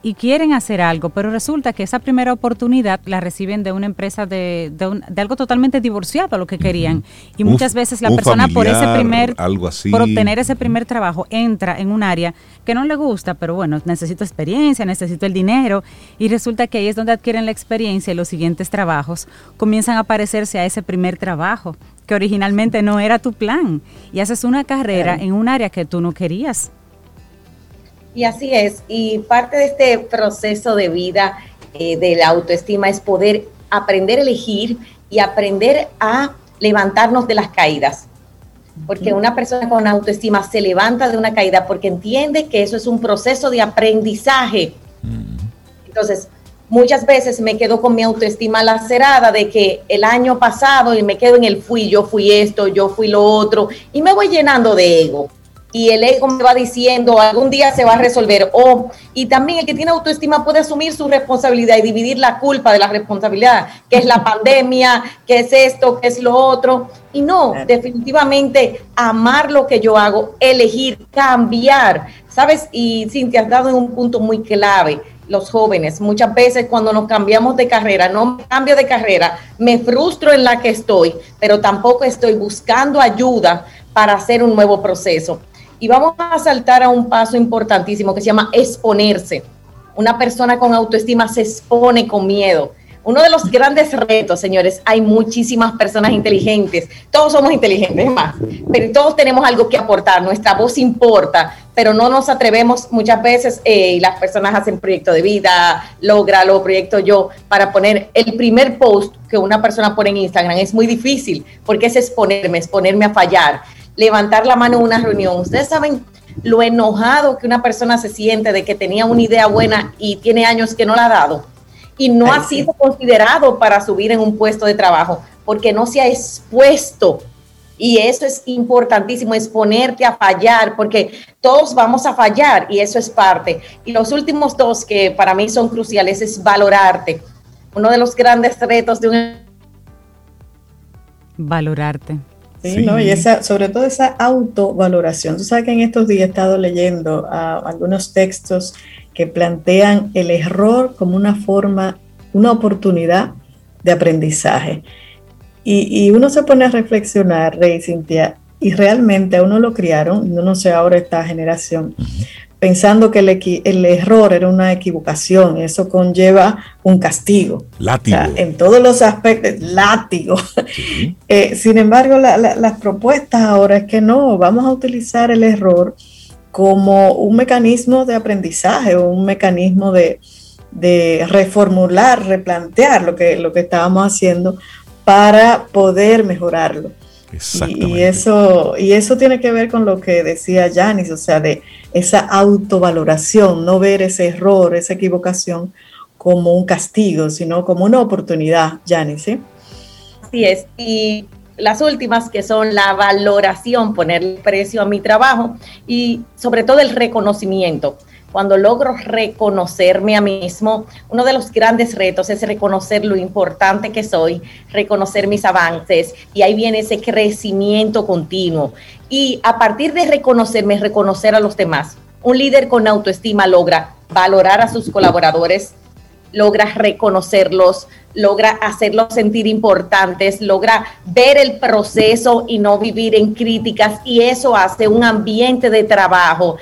y quieren hacer algo, pero resulta que esa primera oportunidad la reciben de una empresa de, de, algo totalmente divorciado a lo que querían. Y muchas veces la persona por ese primer, por obtener ese primer trabajo, entra en un área que no le gusta, pero bueno, necesito experiencia, necesito el dinero, y resulta que ahí es donde adquieren la experiencia y los siguientes trabajos comienzan a parecerse a ese primer trabajo que originalmente no era tu plan, y haces una carrera en un área que tú no querías. Y así es, y parte de este proceso de vida eh, de la autoestima es poder aprender a elegir y aprender a levantarnos de las caídas. Porque una persona con autoestima se levanta de una caída porque entiende que eso es un proceso de aprendizaje. Entonces, muchas veces me quedo con mi autoestima lacerada de que el año pasado y me quedo en el fui, yo fui esto, yo fui lo otro, y me voy llenando de ego y el ego me va diciendo algún día se va a resolver. O, y también el que tiene autoestima puede asumir su responsabilidad y dividir la culpa de la responsabilidad, que es la [laughs] pandemia, que es esto, que es lo otro. Y no, definitivamente amar lo que yo hago, elegir, cambiar. ¿Sabes? Y Cintia, has dado un punto muy clave. Los jóvenes, muchas veces cuando nos cambiamos de carrera, no cambio de carrera, me frustro en la que estoy, pero tampoco estoy buscando ayuda para hacer un nuevo proceso. Y vamos a saltar a un paso importantísimo que se llama exponerse. Una persona con autoestima se expone con miedo. Uno de los grandes retos, señores, hay muchísimas personas inteligentes. Todos somos inteligentes, más, pero todos tenemos algo que aportar. Nuestra voz importa, pero no nos atrevemos muchas veces. Eh, y las personas hacen proyecto de vida, logra lo proyecto yo, para poner el primer post que una persona pone en Instagram. Es muy difícil porque es exponerme, exponerme a fallar levantar la mano en una reunión. Ustedes saben lo enojado que una persona se siente de que tenía una idea buena y tiene años que no la ha dado y no ha sido considerado para subir en un puesto de trabajo porque no se ha expuesto. Y eso es importantísimo, exponerte a fallar, porque todos vamos a fallar y eso es parte. Y los últimos dos que para mí son cruciales es valorarte. Uno de los grandes retos de un... Valorarte. Sí, ¿no? Y esa, sobre todo esa autovaloración. Tú sabes que en estos días he estado leyendo ah, algunos textos que plantean el error como una forma, una oportunidad de aprendizaje. Y, uno se pone a reflexionar, Rey Cintia, y realmente a uno lo criaron, no, no sé ahora esta generación, pensando que el, error era una equivocación, eso conlleva un castigo. Látigo. en todos los aspectos, látigo. [laughs] Eh, sin embargo, las propuestas ahora es que no, vamos a utilizar el error como un mecanismo de aprendizaje o un mecanismo de, reformular, replantear lo que, lo que estábamos haciendo para poder mejorarlo. Y, eso, y eso tiene que ver con lo que decía Janis, o sea, de esa autovaloración, no ver ese error, esa equivocación como un castigo, sino como una oportunidad, Janis, ¿sí? Así es. Y las últimas que son la valoración, poner precio a mi trabajo y sobre todo el reconocimiento. Cuando logro reconocerme a mí mismo, uno de los grandes retos es reconocer lo importante que soy, reconocer mis avances y ahí viene ese crecimiento continuo. Y a partir de reconocerme, reconocer a los demás. Un líder con autoestima logra valorar a sus colaboradores, logra reconocerlos, logra hacerlos sentir importantes, logra ver el proceso y no vivir en críticas y eso hace un ambiente de trabajo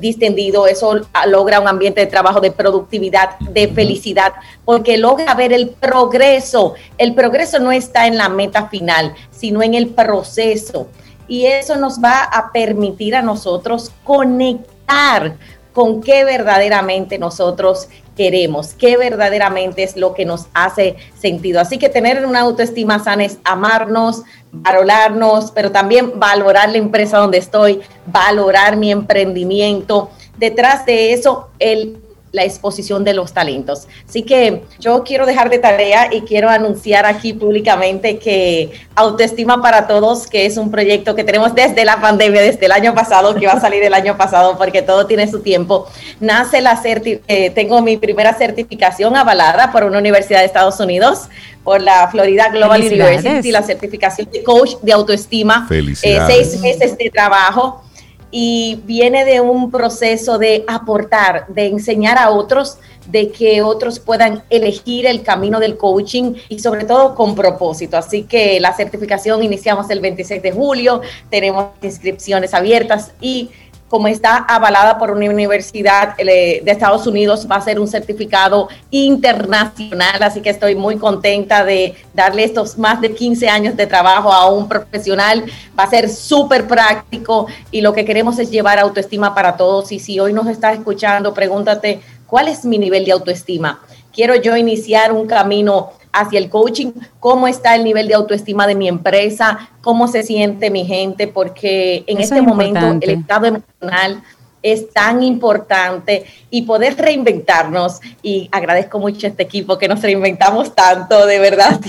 distendido, eso logra un ambiente de trabajo, de productividad, de felicidad, porque logra ver el progreso. El progreso no está en la meta final, sino en el proceso. Y eso nos va a permitir a nosotros conectar con qué verdaderamente nosotros queremos, qué verdaderamente es lo que nos hace sentido. Así que tener una autoestima sana es amarnos, valorarnos, pero también valorar la empresa donde estoy, valorar mi emprendimiento. Detrás de eso, el la exposición de los talentos. Así que yo quiero dejar de tarea y quiero anunciar aquí públicamente que Autoestima para Todos, que es un proyecto que tenemos desde la pandemia, desde el año pasado, que va a salir el año pasado porque todo tiene su tiempo, nace la eh, tengo mi primera certificación avalada por una universidad de Estados Unidos, por la Florida Global University, la certificación de coach de autoestima, eh, seis meses de trabajo y viene de un proceso de aportar, de enseñar a otros, de que otros puedan elegir el camino del coaching y sobre todo con propósito. Así que la certificación iniciamos el 26 de julio, tenemos inscripciones abiertas y como está avalada por una universidad eh, de Estados Unidos, va a ser un certificado internacional, así que estoy muy contenta de darle estos más de 15 años de trabajo a un profesional. Va a ser súper práctico y lo que queremos es llevar autoestima para todos. Y si hoy nos estás escuchando, pregúntate, ¿cuál es mi nivel de autoestima? Quiero yo iniciar un camino hacia el coaching, cómo está el nivel de autoestima de mi empresa, cómo se siente mi gente, porque en este momento el estado emocional es tan importante y poder reinventarnos y agradezco mucho a este equipo que nos reinventamos tanto, de verdad.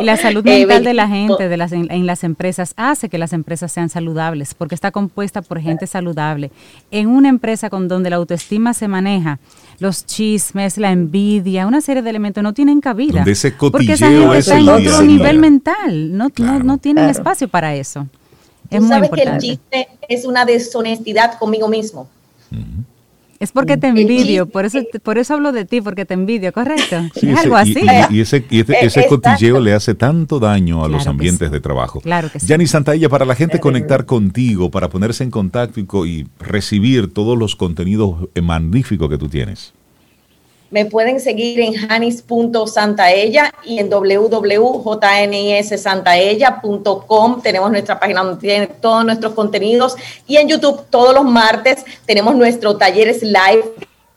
y la salud mental de la gente de las, en, las empresas hace que las empresas sean saludables porque está compuesta por gente saludable. En una empresa con donde la autoestima se maneja, los chismes, la envidia, una serie de elementos no tienen cabida. porque esa gente está en otro nivel mental, no, no, tienen espacio para eso. Es sabes que el chiste es una deshonestidad conmigo mismo. Es porque te envidio, por eso, por eso hablo de ti, porque te envidio, ¿correcto? es algo así. Y, ese, ese, cotilleo le hace tanto daño a los ambientes de trabajo. Claro que sí. Yani Santaella, para la gente conectar contigo, para ponerse en contacto y recibir todos los contenidos magníficos que tú tienes. Me pueden seguir en janis.santaella y en www.jnissantaella.com. Tenemos nuestra página donde tiene todos nuestros contenidos. Y en YouTube todos los martes tenemos nuestros talleres live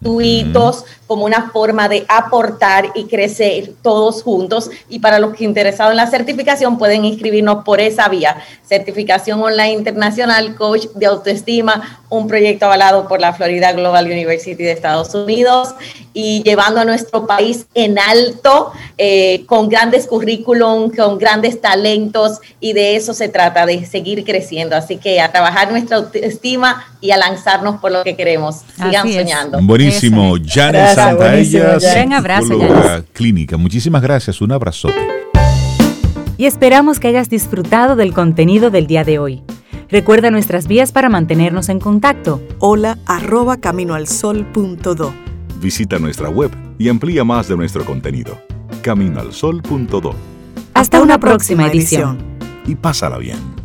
gratuitos como una forma de aportar y crecer todos juntos. Y para los que interesados en la certificación pueden inscribirnos por esa vía. Certificación Online Internacional Coach de Autoestima, un proyecto avalado por la Florida Global University de Estados Unidos y llevando a nuestro país en alto eh, con grandes currículum, con grandes talentos y de eso se trata, de seguir creciendo. Así que a trabajar nuestra autoestima y a lanzarnos por lo que queremos. Sigan soñando. Buenísimo. Janet Santaella, psicóloga clínica. Muchísimas gracias. Un abrazote. Y esperamos que hayas disfrutado del contenido del día de hoy. Recuerda nuestras vías para mantenernos en contacto. Hola arroba caminoalsol.do. Visita nuestra web y amplía más de nuestro contenido. Caminoalsol.do. Hasta, una, próxima, edición. Y pásala bien.